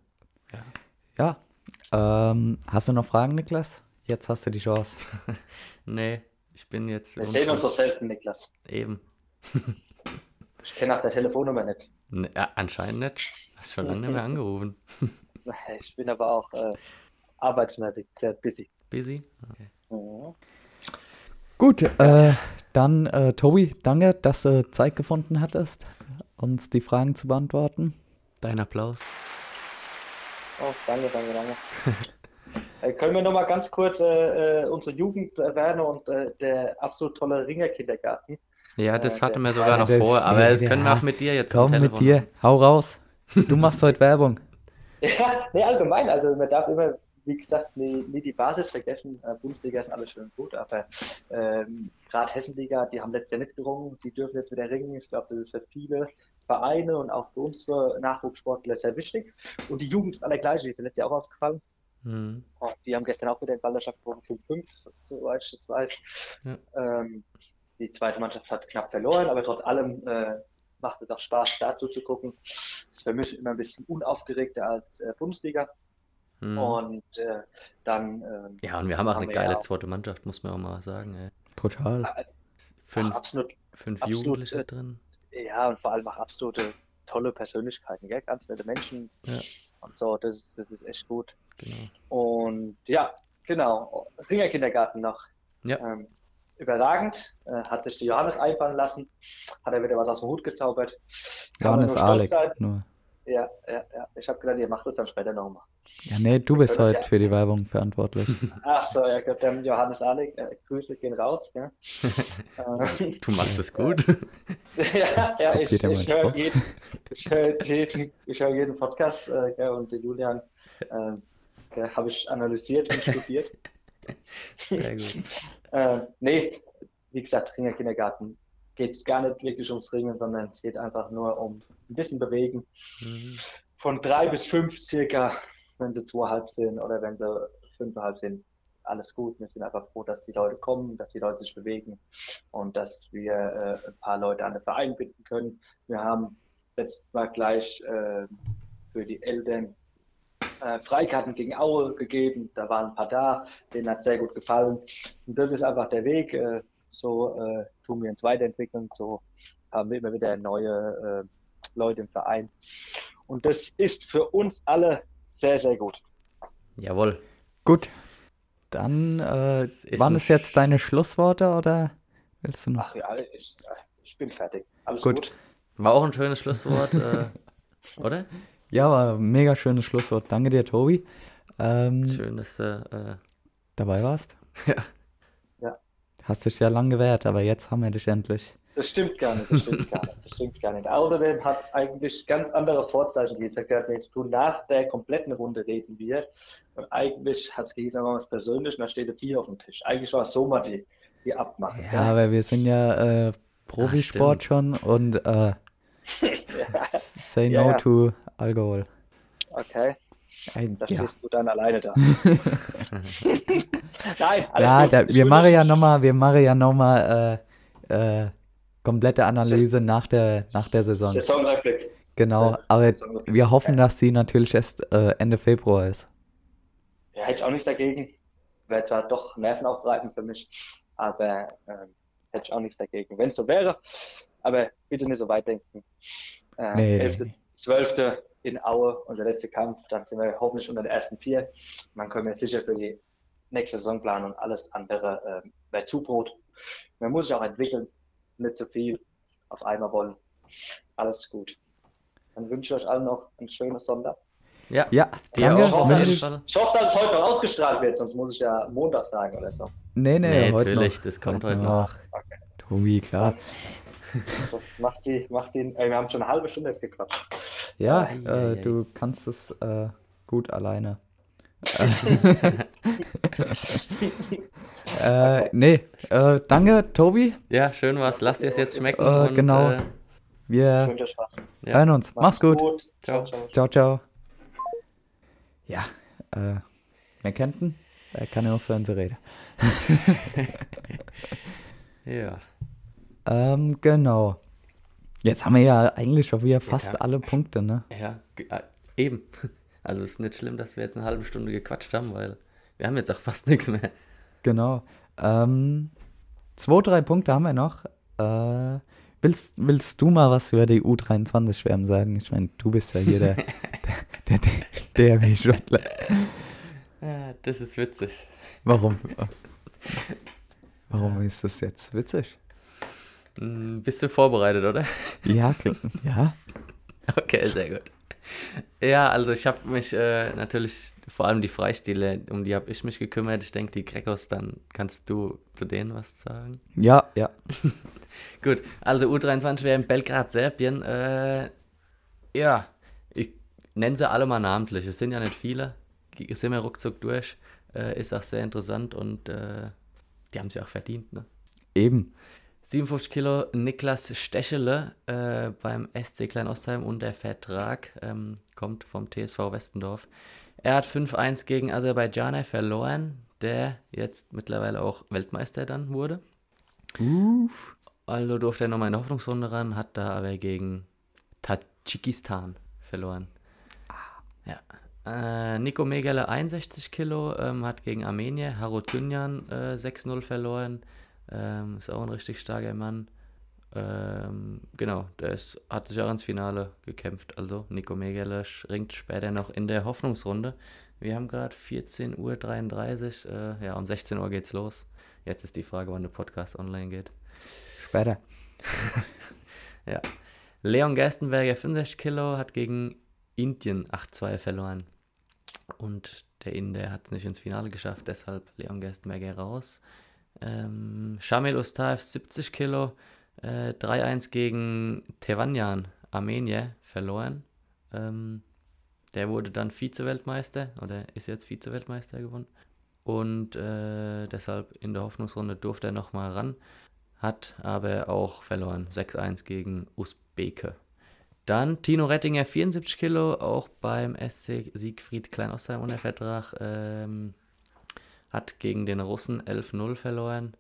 Ja. ja. Ähm, hast du noch Fragen, Niklas? Jetzt hast du die Chance. nee, ich bin jetzt. Wir sehen uns so selten, Niklas. Eben. Ich kenne auch der Telefonnummer nicht. Ne, ja, anscheinend nicht. Hast schon lange nicht mehr angerufen. Ich bin aber auch äh, arbeitsmäßig sehr busy. Busy? Okay. Mhm. Gut, äh, dann äh, Tobi, danke, dass du Zeit gefunden hattest, uns die Fragen zu beantworten. Dein Applaus. Oh, danke, danke, danke. Äh, können wir nochmal ganz kurz äh, äh, unsere Jugend erwähnen und äh, der absolut tolle Ringerkindergarten. Ja, das äh, hatten wir sogar noch vor, aber das können wir auch mit dir jetzt Komm mit dir, hau raus. Du machst heute Werbung. Ja, nee, allgemein, also man darf immer, wie gesagt, nie, nie die Basis vergessen. Äh, Bundesliga ist alles schön gut, aber ähm, gerade Hessenliga, die haben letztes Jahr nicht gerungen, die dürfen jetzt wieder ringen. Ich glaube, das ist für viele Vereine und auch für unsere Nachwuchssportler sehr wichtig. Und die Jugend ist alle gleich, die ist letztes Jahr auch ausgefallen. Mhm. die haben gestern auch wieder in Ballerschaft 5-5, soweit ich das weiß. Ja. Ähm, die zweite Mannschaft hat knapp verloren, aber trotz allem äh, macht es auch Spaß, dazu zu gucken. Es ist für mich immer ein bisschen unaufgeregter als äh, Bundesliga. Hm. Und äh, dann. Ähm, ja, und wir haben auch eine geile ja zweite Mannschaft, muss man auch mal sagen. Ey. Brutal. Äh, fünf, absolut, fünf absolut, Jugendliche drin. Ja, und vor allem auch absolute tolle Persönlichkeiten, gell? ganz nette Menschen. Ja. Und so, das ist, das ist echt gut. Genau. Und ja, genau. Ringerkindergarten noch. Ja. Ähm, überragend. Äh, hat sich die Johannes einfallen lassen, hat er wieder was aus dem Hut gezaubert. Johannes Alec. Nur. Ja, ja, ja. Ich habe gedacht, ihr macht das dann später nochmal. Ja, nee, du bist heute ja. für die Werbung verantwortlich. Ach so, ja, Gott, der Johannes Alec, äh, Grüße gehen raus. Ja. du machst es gut. ja, ja, ich, ich, ich höre jeden, ich hör jeden, hör jeden Podcast äh, und den Julian äh, habe ich analysiert und studiert. Sehr gut. Äh, nee, wie gesagt, Ringer Kindergarten geht es gar nicht wirklich ums Ringen, sondern es geht einfach nur um ein bisschen bewegen. Mhm. Von drei bis fünf circa, wenn sie zweieinhalb sind oder wenn sie fünfeinhalb sind, alles gut. Wir sind einfach froh, dass die Leute kommen, dass die Leute sich bewegen und dass wir äh, ein paar Leute an den Verein binden können. Wir haben jetzt mal gleich äh, für die Eltern äh, Freikarten gegen Aue gegeben. Da waren ein paar da, denen hat sehr gut gefallen. Und das ist einfach der Weg. Äh, so äh, tun wir uns weiterentwickeln. So haben wir immer wieder neue äh, Leute im Verein. Und das ist für uns alle sehr, sehr gut. Jawohl. Gut. Dann äh, waren es jetzt deine Schlussworte oder willst du noch? Ach ja, ich, ich bin fertig. Alles Gut. gut. War auch ein schönes Schlusswort, äh, oder? Ja, war ein mega schönes Schlusswort. Danke dir, Tobi. Ähm, Schön, dass du äh, dabei warst. Ja. Ja. Hast dich ja lang gewehrt, aber jetzt haben wir dich endlich. Das stimmt gar nicht, das stimmt gar nicht, das stimmt gar nicht. Außerdem hat es eigentlich ganz andere Vorzeichen gegeben. Ich habe gesagt, du nach der kompletten Runde reden wir. Und eigentlich hat es gegeben, sagen wir was persönlich, und da steht ein Bier auf dem Tisch. Eigentlich war es so mal die, die Abmache. Ja, aber wir sind ja äh, Profisport schon und äh, say Ja, no ja. to Alkohol. Okay, Ein, da ja, stehst du dann alleine da. Nein, alles ja da, wir machen ja nochmal, wir machen ja nochmal äh, äh, komplette Analyse nach der, nach der Saison. Saisonrückblick. Genau, aber wir hoffen, dass sie natürlich erst äh, Ende Februar ist. Ja, hätte ich auch nichts dagegen. Wäre zwar doch nervenaufreibend für mich, aber ähm, hätte ich auch nichts dagegen, wenn es so wäre. Aber bitte nicht so weit denken. Äh, Nee, nee, 11., nee. 12. in Aue, unser letzter Kampf, dann sind wir hoffentlich unter den ersten vier. Dann können wir sicher für die nächste Saison planen und alles andere ähm, wäre Zubrot. Man muss sich auch entwickeln, nicht zu viel auf einmal wollen. Alles gut. Dann wünsche ich euch allen noch einen schönen Sonntag. Ja, Ja, dir danke. Wenn jeden ich-. Ich hoffe, dass es heute noch ausgestrahlt wird, sonst muss ich ja Montag sagen oder so. Nee, nee, Nee, heute natürlich, noch. das kommt heute noch. Tobi, klar. Das macht die, macht den, ey, wir haben schon eine halbe Stunde jetzt gequatscht. Ja, Ei, ei, äh, ei. du kannst es äh, gut alleine. äh, nee, äh, danke, Tobi. Ja, schön was. Lass dir es jetzt schmecken. Äh, und, genau. Äh, Wir ja. hören uns. Mach's gut. Ciao. Ciao, ciao. Ja, äh, wer kennt ihn? Er kann ja auch für unsere Rede. Ja. Ähm, genau. Jetzt haben wir ja eigentlich schon wieder fast Ja. alle Punkte, ne? Ja, äh, eben. Also es ist nicht schlimm, dass wir jetzt eine halbe Stunde gequatscht haben, weil wir haben jetzt auch fast nichts mehr. Genau. Ähm, zwei, drei Punkte haben wir noch. Äh, willst, willst du mal was über die U23-Schwärmen sagen? Ich meine, du bist ja hier der, der, der, der DRW-Sportler. Ja, das ist witzig. Warum? Warum ist das jetzt witzig? Hm, Bist du vorbereitet, oder? Ja, ja. Okay, sehr gut. Ja, also ich habe mich äh, natürlich, vor allem die Freistile, um die habe ich mich gekümmert. Ich denke, die Grekos, dann kannst du zu denen was sagen. Ja, ja. Gut, also U23 wäre in Belgrad, Serbien. Äh, ja, ich nenne sie alle mal namentlich. Es sind ja nicht viele. Die sind wir ruckzuck durch. Äh, ist auch sehr interessant und äh, die haben sie auch verdient. Ne? Eben. 57 Kilo Niklas Stechele äh, beim SC Kleinostheim und der Vertrag ähm, kommt vom TSV Westendorf. Er hat 5-1 gegen Aserbaidschaner verloren, der jetzt mittlerweile auch Weltmeister dann wurde. Uff. Also durfte er nochmal in der Hoffnungsrunde ran, hat da aber gegen Tadschikistan verloren. Ja. Äh, Nico Megele 61 Kilo, ähm, hat gegen Armenier, Harutünjan äh, 6-0 verloren. Ähm, ist auch ein richtig starker Mann. Ähm, genau, der ist, hat sich auch ins Finale gekämpft. Also Nico Megele ringt später noch in der Hoffnungsrunde. Wir haben gerade 14.33 Uhr. Äh, ja, um 16 Uhr geht's los. Jetzt ist die Frage, wann der Podcast online geht. Später. Ja. Leon Gerstenberger 65 Kilo hat gegen Indien 8-2 verloren. Und der Inder hat es nicht ins Finale geschafft, deshalb Leon Gerstenberger raus. Ähm, Shamil Ustaev 70 Kilo, äh, 3-1 gegen Tevanjan, Armenier, verloren. Ähm, der wurde dann Vize-Weltmeister oder ist jetzt Vize-Weltmeister geworden. Und äh, deshalb in der Hoffnungsrunde durfte er nochmal ran hat aber auch verloren. 6-1 gegen Usbeke. Dann Tino Rettinger, 74 Kilo, auch beim SC Siegfried Kleinostheim unter Vertrag. Ähm, hat gegen den Russen 11-0 verloren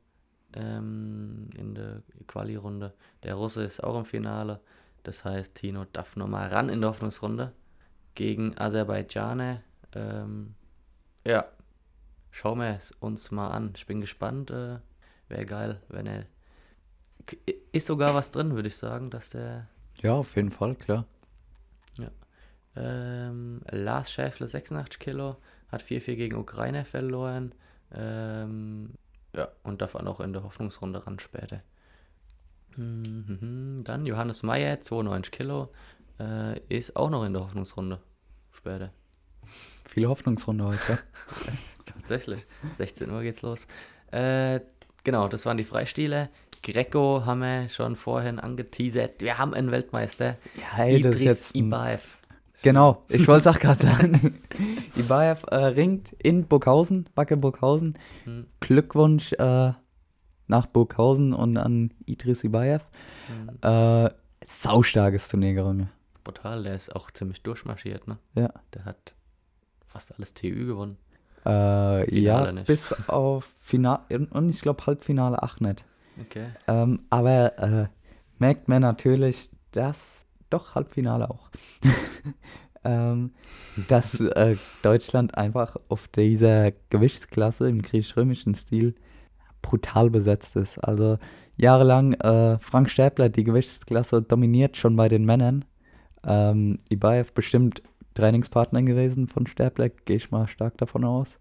ähm, in der Quali-Runde. Der Russe ist auch im Finale. Das heißt, Tino darf nochmal ran in der Hoffnungsrunde gegen Aserbaidschaner. Ähm, ja, schauen wir es uns mal an. Ich bin gespannt. Äh, Wäre geil, wenn er. Ist sogar was drin, würde ich sagen, dass der Ja, auf jeden Fall, klar. Ähm, Lars Schäfle 86 Kilo, hat 4-4 gegen Ukraine verloren. Ähm, ja, und darf auch noch in der Hoffnungsrunde ran später. Mhm, Dann Johannes Meyer, 92 Kilo, äh, ist auch noch in der Hoffnungsrunde später. Viele Hoffnungsrunde heute. Tatsächlich. 16 Uhr geht's los. Äh, genau, das waren die Freistile. Greco haben wir schon vorhin angeteasert. Wir haben einen Weltmeister. Ja, ey, das ist jetzt Ibaev. Genau, ich wollte es auch gerade sagen. Ibaev äh, ringt in Burghausen, Backe Burghausen. Hm. Glückwunsch äh, nach Burghausen und an Idris Ibaev. Hm. Äh, saustarkes Turnier gerungen. Brutal, der ist auch ziemlich durchmarschiert, ne? Ja. Der hat fast alles TÜ gewonnen. Äh, Finale ja, nicht. bis auf Finale und ich glaube Halbfinale 8 nicht. Okay. Ähm, aber äh, merkt man natürlich, dass doch Halbfinale auch, ähm, dass äh, Deutschland einfach auf dieser Gewichtsklasse im griechisch-römischen Stil brutal besetzt ist. Also jahrelang äh, Frank Stäbler die Gewichtsklasse dominiert schon bei den Männern. Ähm, Ibaev bestimmt Trainingspartner gewesen von Stäbler, gehe ich mal stark davon aus.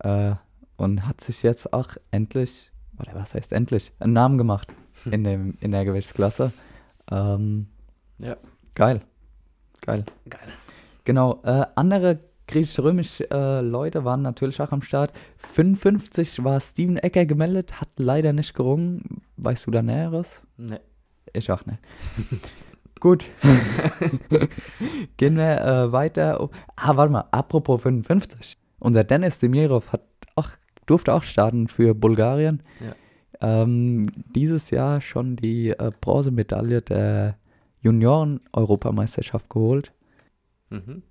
Äh, und hat sich jetzt auch endlich, oder was heißt endlich, einen Namen gemacht in, dem, in der Gewichtsklasse. Ähm, Ja. Geil. Geil. Geil. Genau. Äh, andere griechisch-römische äh, Leute waren natürlich auch am Start. 55 war Steven Ecker gemeldet, hat leider nicht gerungen. Weißt du da Näheres? Ne. Ich auch nicht. Gut. Gehen wir äh, weiter. Ah, warte mal. Apropos 55. Unser Dennis Demirov hat auch, durfte auch starten für Bulgarien. Ja. Ähm, dieses Jahr schon die äh, Bronzemedaille der Junioren-Europameisterschaft geholt. Mhm.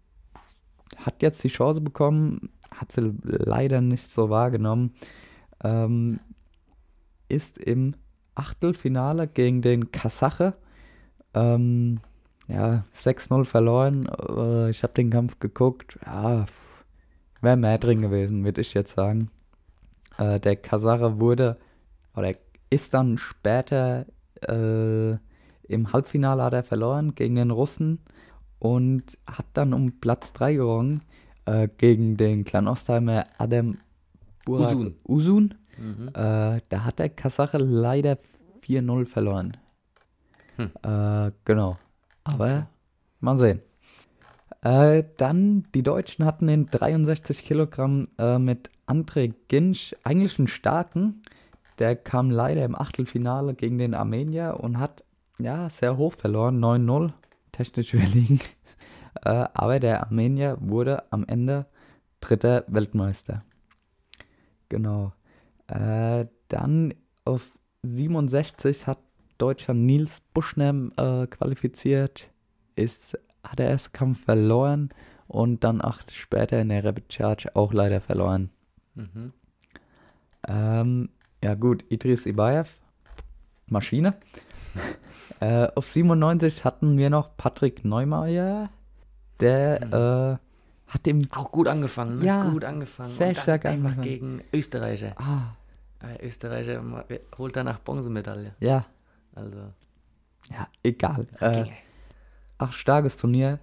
Hat jetzt die Chance bekommen, hat sie leider nicht so wahrgenommen. Ähm, ist im Achtelfinale gegen den Kasache. Ähm, ja, 6-0 verloren. Äh, ich habe den Kampf geguckt. Ja, wäre mehr drin gewesen, würde ich jetzt sagen. Äh, der Kasache wurde, oder ist dann später äh, im Halbfinale hat er verloren gegen den Russen und hat dann um Platz 3 gerungen äh, gegen den Kleinostheimer Adam Burak Usun. Usun. Mhm. Äh, da hat der Kasache leider 4-0 verloren. Hm. Äh, genau. Aber mal sehen. Äh, dann, die Deutschen hatten in 63 Kilogramm äh, mit André Ginsch eigentlich einen starken. Der kam leider im Achtelfinale gegen den Armenier und hat ja sehr hoch verloren, 9-0, technisch überlegen. äh, aber der Armenier wurde am Ende dritter Weltmeister. Genau. Äh, dann auf 67 hat Deutscher Nils Buschner äh, qualifiziert, ist, hat der erste Kampf verloren und dann acht später in der Rapid Charge auch leider verloren. Mhm. Ähm, ja gut, Idris Ibaev, Maschine. äh, auf 97 hatten wir noch Patrick Neumeier, der äh, hat im... Auch gut angefangen, ne? Ja, gut angefangen. sehr stark einfach angefangen. gegen Österreicher. Ah, Aber Österreicher ma- holt danach Bronzemedaille. ja, Also, ja, egal. Äh, ginge. ach, starkes Turnier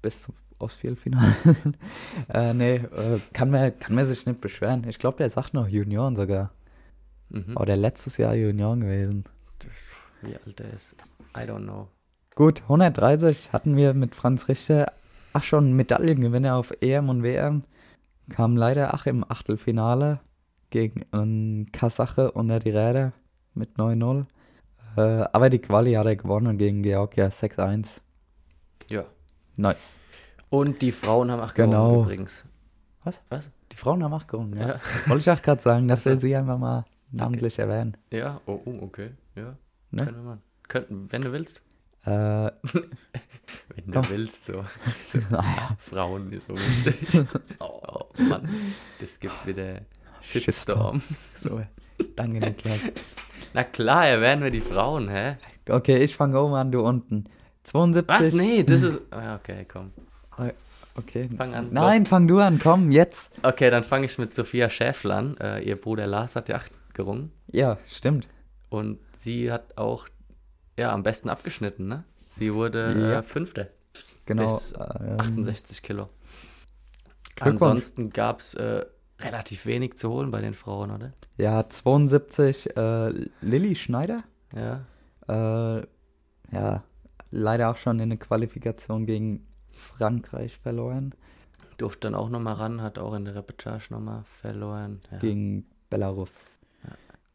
bis zum aufs Viertelfinale. äh, nee, äh, kann, man, kann man sich nicht beschweren. Ich glaube, der sagt noch Junioren sogar. mhm. Oder letztes Jahr Junioren gewesen. Das- Wie alt er ist, I don't know. Gut, 130 hatten wir mit Franz Richter. Ach schon, Medaillengewinner auf EM und WM. Kam leider ach im Achtelfinale gegen einen Kasache unter die Räder mit 9-0. Äh, aber die Quali hat er gewonnen gegen Georgia 6-1. Ja. Nice. Und die Frauen haben auch Genau. gewonnen übrigens. Was? Was? Die Frauen haben auch gewonnen, ja. Ja. Wollte ich auch gerade sagen, dass wir sie einfach mal namentlich erwähnen. Ja, oh, oh okay. Ja, Ne? können wir machen. Könnten, wenn du willst. Äh, Wenn du Komm. willst, so. naja, Frauen ist so wichtig. oh Mann, das gibt wieder Shitstorm. so. Danke, Niklas. Na klar, erwähnen wir die Frauen, hä? Okay, ich fange oben an, du unten. 72. Was? Nee, das ist. Ah, okay, komm. Okay. Fang an, Nein, fang du an, komm, jetzt. Okay, dann fange ich mit Sophia Schäffler an. Äh, ihr Bruder Lars hat ja acht gerungen. Ja, stimmt. Und sie hat auch ja, am besten abgeschnitten, ne? Sie wurde Ja. äh, Fünfte. Genau. Bis ähm, 68 Kilo. Ansonsten gab es äh, relativ wenig zu holen bei den Frauen, oder? Ja, 72 äh, Lilly Schneider. Ja. Äh, ja, leider auch schon in der Qualifikation gegen Frankreich verloren. Durfte dann auch nochmal ran, hat auch in der Reportage nochmal verloren. Ja. Gegen Belarus.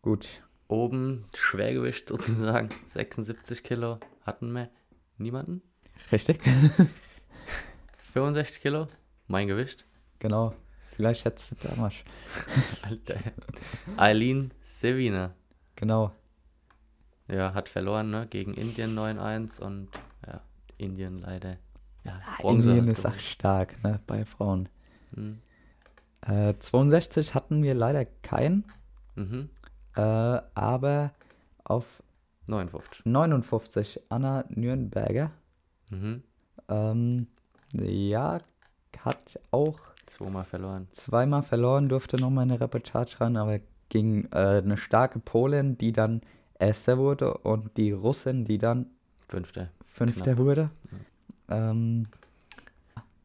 Gut. Oben Schwergewicht sozusagen, 76 Kilo hatten wir niemanden. Richtig? 65 Kilo, mein Gewicht. genau. Vielleicht hättest du damals. Alter. Eileen Sevina. Genau. Ja, hat verloren, ne? Gegen Indien 9-1 und ja, Indien leider. Ja, Bronze. Indien ist auch stark, ne? Bei Frauen. Hm. Äh, 62 hatten wir leider keinen. Mhm. Äh, aber auf 59. 59 Anna Nürnberger. Mhm. Ähm, ja, hat auch Zweimal verloren. zweimal verloren, durfte nochmal in eine Reportage ran, aber gegen äh, eine starke Polin, die dann Erster wurde und die Russin, die dann Fünfte. Fünfter Knapp. wurde. Ähm,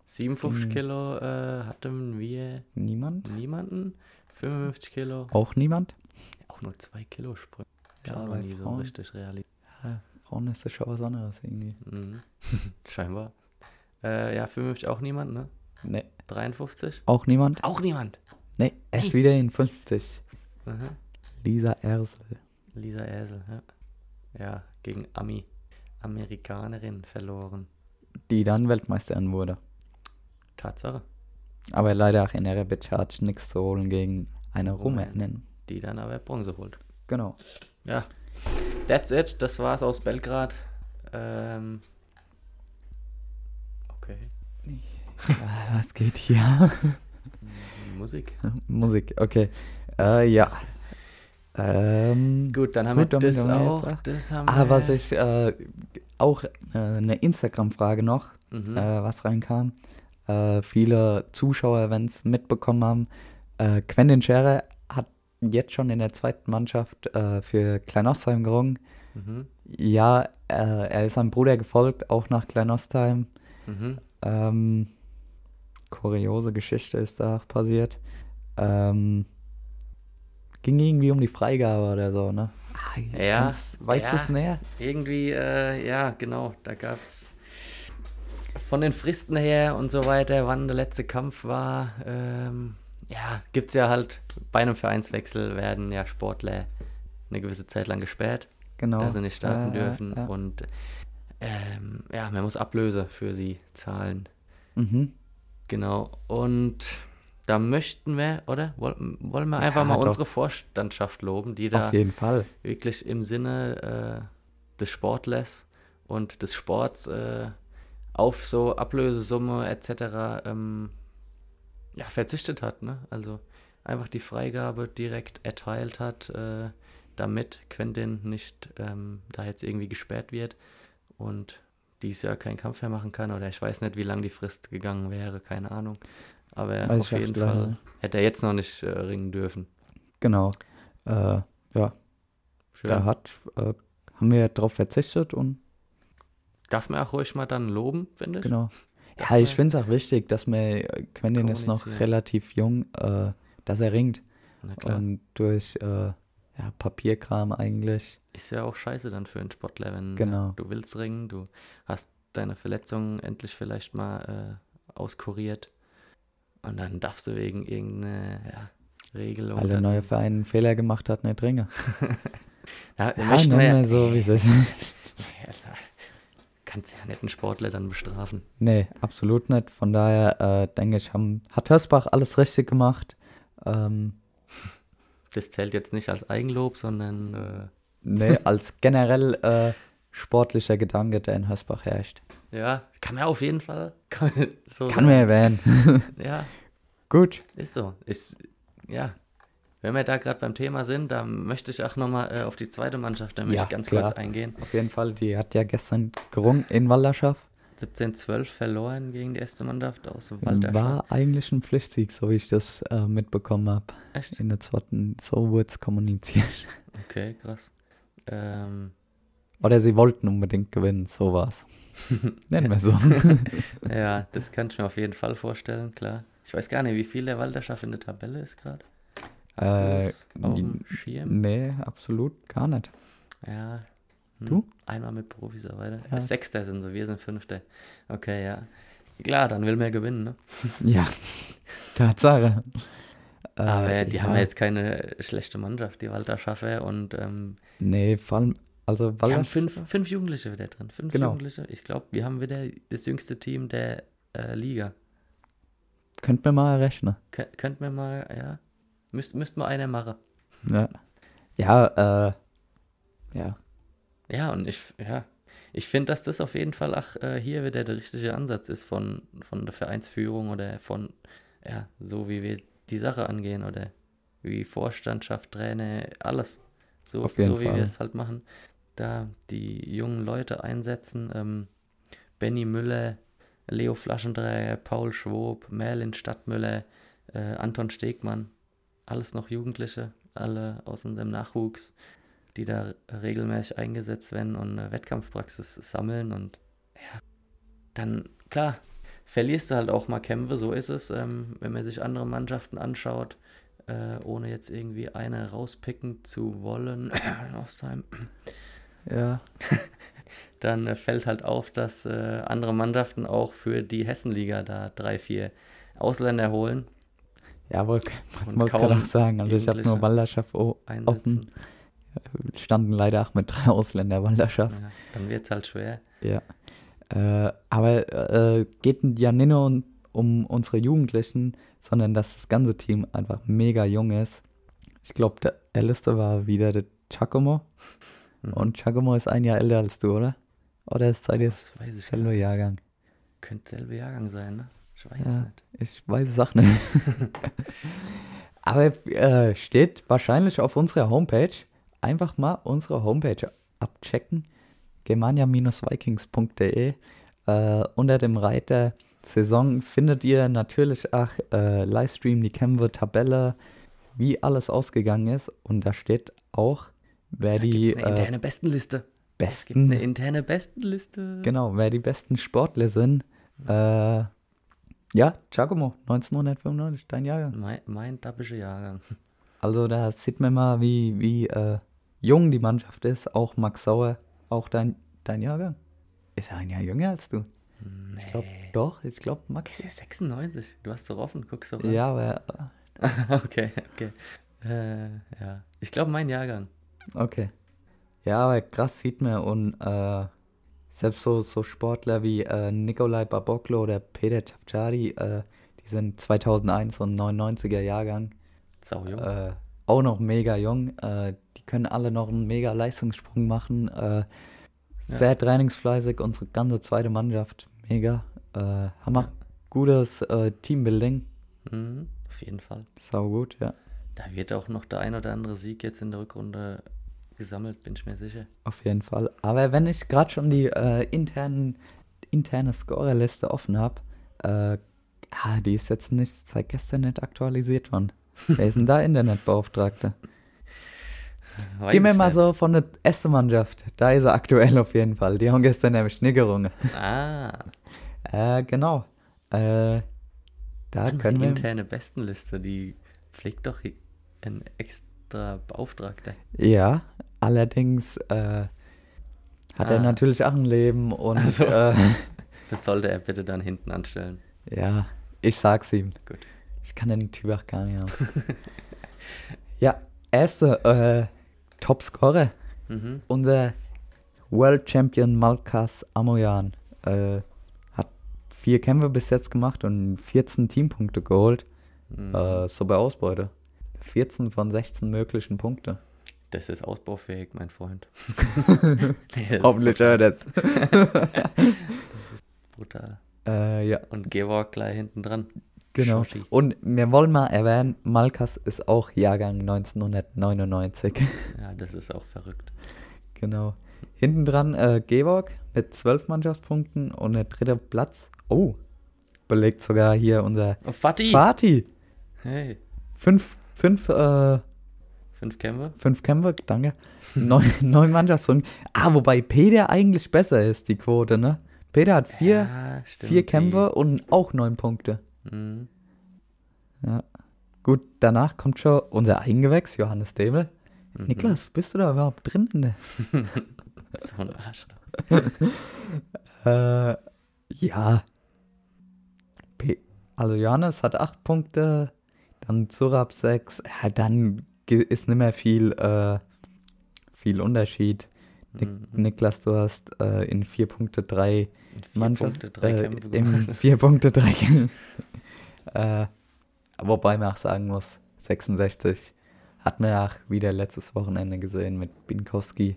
57 Hm. Kilo äh, hatten wir niemand? niemanden. 55 Kilo. Auch niemand? Auch nur 2 Kilo Sprung. Ja, bei nie so richtig realisiert. Ja, Frauen ist das schon was anderes irgendwie. Mhm. Scheinbar. Äh, ja, 55 auch niemand, ne? Ne, 53? auch niemand? Auch niemand. Ne, erst wieder in 50. Aha. Lisa Ersel. Lisa Ersel, ja. Ja, gegen Ami. Amerikanerin verloren. Die dann Weltmeisterin wurde. Tatsache. Aber leider auch in der Reportage nichts zu holen gegen eine Rumänin. Die dann aber Bronze holt. Genau. Ja. That's it. Das war's aus Belgrad. Ähm. Okay. Was geht hier? Musik. Musik, okay. Äh, ja. Ähm, Gut, dann haben Gut, wir das haben wir auch. Das haben ah, was ich äh, auch äh, eine Instagram-Frage noch, Mhm. äh, was reinkam. Äh, viele Zuschauer, wenn es mitbekommen haben, äh, Quentin Scherer jetzt schon in der zweiten Mannschaft äh, für Kleinostheim gerungen. Mhm. Ja, äh, er ist seinem Bruder gefolgt, auch nach Kleinostheim. Mhm. Ähm, kuriose Geschichte ist da passiert. Ähm, ging irgendwie um die Freigabe oder so, ne? Ah, Ja, weißt du ja. es näher? Irgendwie, äh, ja, genau. Da gab's von den Fristen her und so weiter, wann der letzte Kampf war. Ähm, ja, gibt's ja halt bei einem Vereinswechsel werden ja Sportler eine gewisse Zeit lang gesperrt. Genau. da sie nicht starten Äh, dürfen. ja. Und ähm, ja, man muss Ablöse für sie zahlen. Mhm. Genau. Und da möchten wir, oder? Wollen, wollen wir Ja, einfach mal doch. unsere Vorstandschaft loben, die da wirklich im Sinne äh, des Sportlers und des Sports äh, auf so Ablösesumme etc. Ähm, ja, verzichtet hat. Ne? Also einfach die Freigabe direkt erteilt hat, äh, damit Quentin nicht ähm, da jetzt irgendwie gesperrt wird und dies Jahr keinen Kampf mehr machen kann. Oder ich weiß nicht, wie lange die Frist gegangen wäre, keine Ahnung. Aber Weiß auf jeden Fall hätte er jetzt noch nicht äh, ringen dürfen. Genau. Äh, ja, Schön. da hat, äh, haben wir drauf verzichtet und Darf man auch ruhig mal dann loben, finde ich. genau. Ja, ich finde es auch wichtig, dass man, äh, Quentin ist noch relativ jung, äh, dass er ringt. Na klar. Und durch äh, ja, Papierkram eigentlich. Ist ja auch scheiße dann für einen Sportler, wenn Genau. äh, du willst ringen, du hast deine Verletzung endlich vielleicht mal äh, auskuriert und dann darfst du wegen irgendeiner ja, Regelung. Weil der neue Verein einen Fehler gemacht hat, nicht ringe. Ja, Ja, möchten wir so, wie es ist. Kannst ja nicht einen Sportler dann bestrafen. Nee, absolut nicht. Von daher äh, denke ich, haben, hat Hörsbach alles richtig gemacht. Ähm, Das zählt jetzt nicht als Eigenlob, sondern äh, nee, als generell äh, sportlicher Gedanke, der in Hörsbach herrscht. ja, kann man auf jeden Fall kann man so Kann man erwähnen. Ja, Gut. Ist so. Ist, ja. Wenn wir da gerade beim Thema sind, da möchte ich auch nochmal äh, auf die zweite Mannschaft, da möchte Ja, ich ganz klar. kurz eingehen. Auf jeden Fall, die hat ja gestern gerungen in Walderschaft. 17-12 verloren gegen die erste Mannschaft aus Walderschaft. War eigentlich ein Pflichtsieg, so wie ich das äh, mitbekommen habe. Echt? In der zweiten, so wurde es kommuniziert. Okay, krass. Ähm, Oder sie wollten unbedingt gewinnen, so war's. Nennen wir so. Ja, das kann ich mir auf jeden Fall vorstellen, klar. Ich weiß gar nicht, wie viel der Walderschaft in der Tabelle ist gerade. Hast Äh, auf dem Schirm? nee, absolut gar nicht. Ja. Hm. Du? Einmal mit Profis weiter. Ja. Sechster sind sie, wir sind Fünfter. Okay, ja. Klar, dann will man ja gewinnen, ne? Ja, Tatsache. Äh, Aber die ja, haben ja jetzt keine schlechte Mannschaft, die Walderschaffer. Und ähm, Nee, vor allem, also wir haben fünf, fünf Jugendliche wieder drin. Fünf Genau. Jugendliche. Ich glaube, wir haben wieder das jüngste Team der äh, Liga. könnt mir mal rechnen. Kö könnt mir mal, ja, müsst, müsst mal einer machen. Ja, ja, äh, ja, Ja, und ich, ja, ich finde, dass das auf jeden Fall auch äh, hier wieder der richtige Ansatz ist von, von der Vereinsführung oder von, ja, so wie wir die Sache angehen oder wie Vorstandschaft, Trainer, alles. So, Auf jeden so wie Fall. wir es halt machen. Da die jungen Leute einsetzen, ähm, Benny Müller, Leo Flaschendreher, Paul Schwob, Merlin Stadtmüller, äh, Anton Stegmann, alles noch Jugendliche, alle aus unserem Nachwuchs, die da regelmäßig eingesetzt werden und äh, Wettkampfpraxis sammeln und ja, dann, klar, verlierst du halt auch mal Kämpfe, so ist es, ähm, wenn man sich andere Mannschaften anschaut, äh, ohne jetzt irgendwie eine rauspicken zu wollen aus seinem ja, dann äh, fällt halt auf, dass äh, andere Mannschaften auch für die Hessenliga da drei, vier Ausländer holen, ja, wollte wollt gerade auch sagen, also ich habe nur einsetzen. offen, standen leider auch mit drei Ausländer Walderschaft. Ja, dann wird es halt schwer. Ja. Äh, aber äh, geht ja nicht nur um, um unsere Jugendlichen, sondern dass das ganze Team einfach mega jung ist. Ich glaube, der älteste war wieder der Giacomo. Mhm. Und Giacomo ist ein Jahr älter als du, oder? Oder ist seid ihr ich selber. Jahrgang? Könnte selbe Jahrgang sein, ne? Ich weiß Ja. nicht. Ich weiß es auch nicht. Aber äh, steht wahrscheinlich auf unserer Homepage. Einfach mal unsere Homepage abchecken. germania-vikings.de. Äh, unter dem Reiter Saison findet ihr natürlich auch äh, Livestream, die Kämpfe, Tabelle, wie alles ausgegangen ist. Und da steht auch, wer Da die eine äh, interne Bestenliste. Es gibt besten eine interne Bestenliste. Genau, wer die besten Sportler sind. Äh, ja, Giacomo, 1995, dein Jahrgang. Mein, mein dabischer Jahrgang. Also da sieht man mal, wie, wie äh, jung die Mannschaft ist. Auch Max Sauer, auch dein, dein Jahrgang. Ist er ein Jahr jünger als du? Nee. Ich glaube, doch, ich glaube Max. Ist er 96? Du hast so offen, guckst so ran. Ja, aber okay, okay. Äh, ja. Ich glaube, mein Jahrgang. okay. Ja, aber krass sieht man und äh, selbst so, so Sportler wie äh, Nikolai Baboklo oder Peter Cavciari, äh, die sind 2001 und 99er Jahrgang. Sau jung. Äh, auch noch mega jung. Äh, die können alle noch einen mega Leistungssprung machen. Äh, sehr trainingsfleißig, unsere ganze zweite Mannschaft. Mega. Äh, haben auch gutes Teambuilding. Mhm, auf jeden Fall. Sau gut, ja. Da wird auch noch der ein oder andere Sieg jetzt in der Rückrunde gesammelt, bin ich mir sicher. Auf jeden Fall. Aber wenn ich gerade schon die äh, internen, interne Scorerliste offen habe, äh, ah, die ist jetzt nicht seit gestern nicht aktualisiert worden. Wer ist denn da Internetbeauftragter? Weiß Gib mir mal nicht. so von der ersten Mannschaft. Da ist er aktuell auf jeden Fall. Die haben gestern nämlich nicht gerungen. Ah, Äh, genau. Äh, da eine können wir. interne Bestenliste, die pflegt doch ein extra Beauftragter. Ja, allerdings äh, hat er Ah. natürlich auch ein Leben und Ach so. äh, Das sollte er bitte dann hinten anstellen. ja, ich sag's ihm. Gut. Ich kann den Typ auch gar nicht haben. ja, erste äh, Topscorer. Mhm. Unser World Champion Malkas Amoyan äh, hat vier Kämpfe bis jetzt gemacht und 14 Teampunkte geholt. Mhm. Äh, so bei Ausbeute. 14 von 16 möglichen Punkte. Das ist ausbaufähig, mein Freund. nee, Hoffentlich hört ist brutal. äh, ja, Und Georg gleich hinten dran. genau. Schotti. Und wir wollen mal erwähnen, Malkas ist auch Jahrgang 1999. Ja, das ist auch verrückt. genau. Hinten dran äh, Georg mit 12 Mannschaftspunkten und der dritte Platz. Oh, belegt sogar hier unser Oh, Fatih! Fatih. Hey, Fünf, fünf, äh, Fünf Kämpfe. Fünf Kämpfe, danke. Neun, neun Mannschaftsrunden. Ah, wobei Peter eigentlich besser ist, die Quote, ne? Peter hat vier, Ja, stimmt, vier die- Kämpfe und auch neun Punkte. Mhm. Ja. Gut, danach kommt schon unser Eigengewächs, Johannes Demel. Mhm. Niklas, bist du da überhaupt drin? In der So ein Arschloch. Äh, ja. Also Johannes hat acht Punkte, dann Zurab sechs. Ja, dann ist nicht mehr viel, äh, viel Unterschied. Nik Mhm. Niklas, du hast äh, in vier Punkte drei Vier Mannschaft, Punkte, drei äh, in gemacht. vier Punkte drei Kämpfe. äh, wobei man auch sagen muss, 66 hat man ja auch wieder letztes Wochenende gesehen mit Binkowski.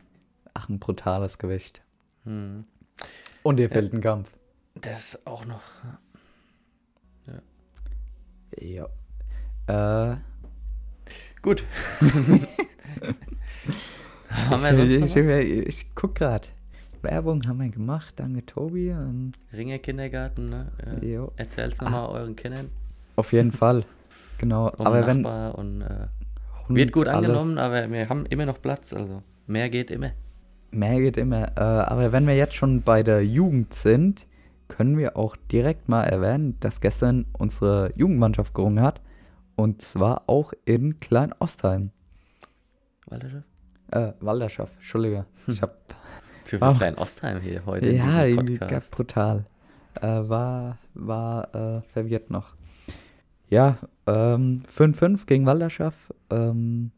Ach, ein brutales Gewicht. Mhm. Und ihr fällt ein Kampf. Das auch noch. Ja. Äh, Gut. Haben wir ich, sonst ich, ich, ich guck grad. Werbung haben wir gemacht, danke Tobi. Ähm, Ringer Kindergarten, ne? Äh, jo. Erzähl's nochmal euren Kindern. Auf jeden Fall. Genau. Um aber wenn. Nachbar und äh, Hund, wird gut alles- angenommen, aber wir haben immer noch Platz, also mehr geht immer. Mehr geht immer. Äh, aber wenn wir jetzt schon bei der Jugend sind, können wir auch direkt mal erwähnen, dass gestern unsere Jugendmannschaft gerungen hat. Und zwar auch in Klein-Ostheim. Walterschaft? Äh, Walderschaft, Entschuldige. Ich hab. Zu viel Auch- Klein Ostheim hier heute in ja, diesem irgendwie ganz brutal. Äh, war war äh, verwirrt noch. Ja, ähm, 5-5 gegen Walderschaft. Ähm,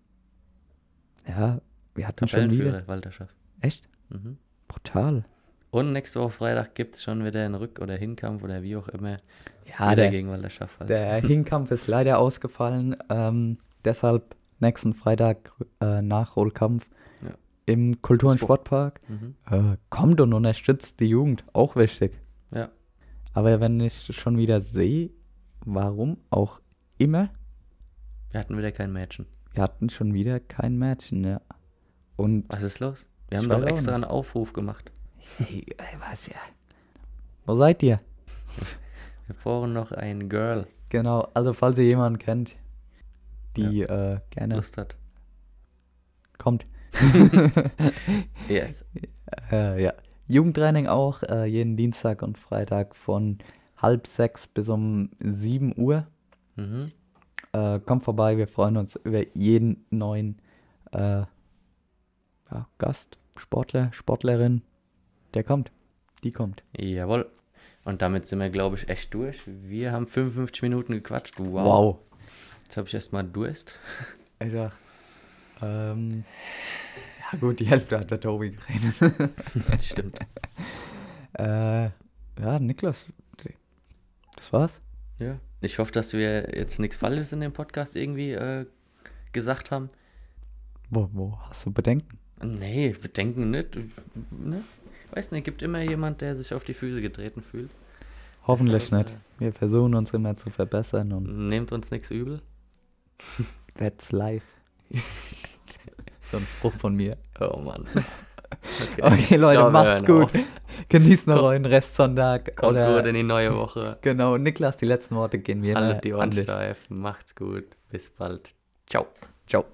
ja, wir hatten schon wieder. Walterschaft. Echt? Mhm. Brutal. Und nächste Woche Freitag gibt es schon wieder einen Rück- oder Hinkampf oder wie auch immer. Ja, wieder der, gegen halt. der Hinkampf ist leider ausgefallen. Ähm, deshalb nächsten Freitag äh, Nachholkampf Ja. im Kultur- und Sport. Sportpark. Mhm. Äh, kommt und unterstützt die Jugend. Auch wichtig. Ja. Aber wenn ich schon wieder sehe, warum auch immer, Wir hatten wieder kein Mädchen. wir hatten schon wieder kein Mädchen, ja. Und Was ist los? Wir haben doch extra einen Aufruf gemacht. Hey, ey, was ja? Wo seid ihr? Wir brauchen noch ein Girl, Genau, also falls ihr jemanden kennt, die äh, gerne Lust hat. kommt. Yes. Äh, ja. Jugendtraining auch, äh, jeden Dienstag und Freitag von halb sechs bis um 7 Uhr. Mhm. Äh, kommt vorbei, wir freuen uns über jeden neuen äh, ja, Gast, Sportler, Sportlerin, der kommt. Die kommt. Jawohl. Und damit sind wir, glaube ich, echt durch. Wir haben 55 Minuten gequatscht. Wow. Wow. Jetzt habe ich erstmal Durst. Alter. Ähm, ja gut, die Hälfte hat der Tobi geredet. Stimmt. äh, ja, Niklas, das war's. Ja. Ich hoffe, dass wir jetzt nichts Falsches in dem Podcast irgendwie äh, gesagt haben. Wo, wo hast du Bedenken? Nee, bedenken nicht. Ne? Weiß nicht, gibt immer jemand, der sich auf die Füße getreten fühlt. Hoffentlich Deshalb, nicht. Wir versuchen uns immer zu verbessern und Nehmt uns nichts übel. that's life. so ein Spruch von mir. Oh Mann. Okay, Leute, glaube, macht's gut. Genießt noch euren Restsonntag. Kommt oder gut in die neue Woche. genau, Niklas, die letzten Worte gehen wir Haltet die Ohren steif. Macht's gut. Bis bald. Ciao. Ciao.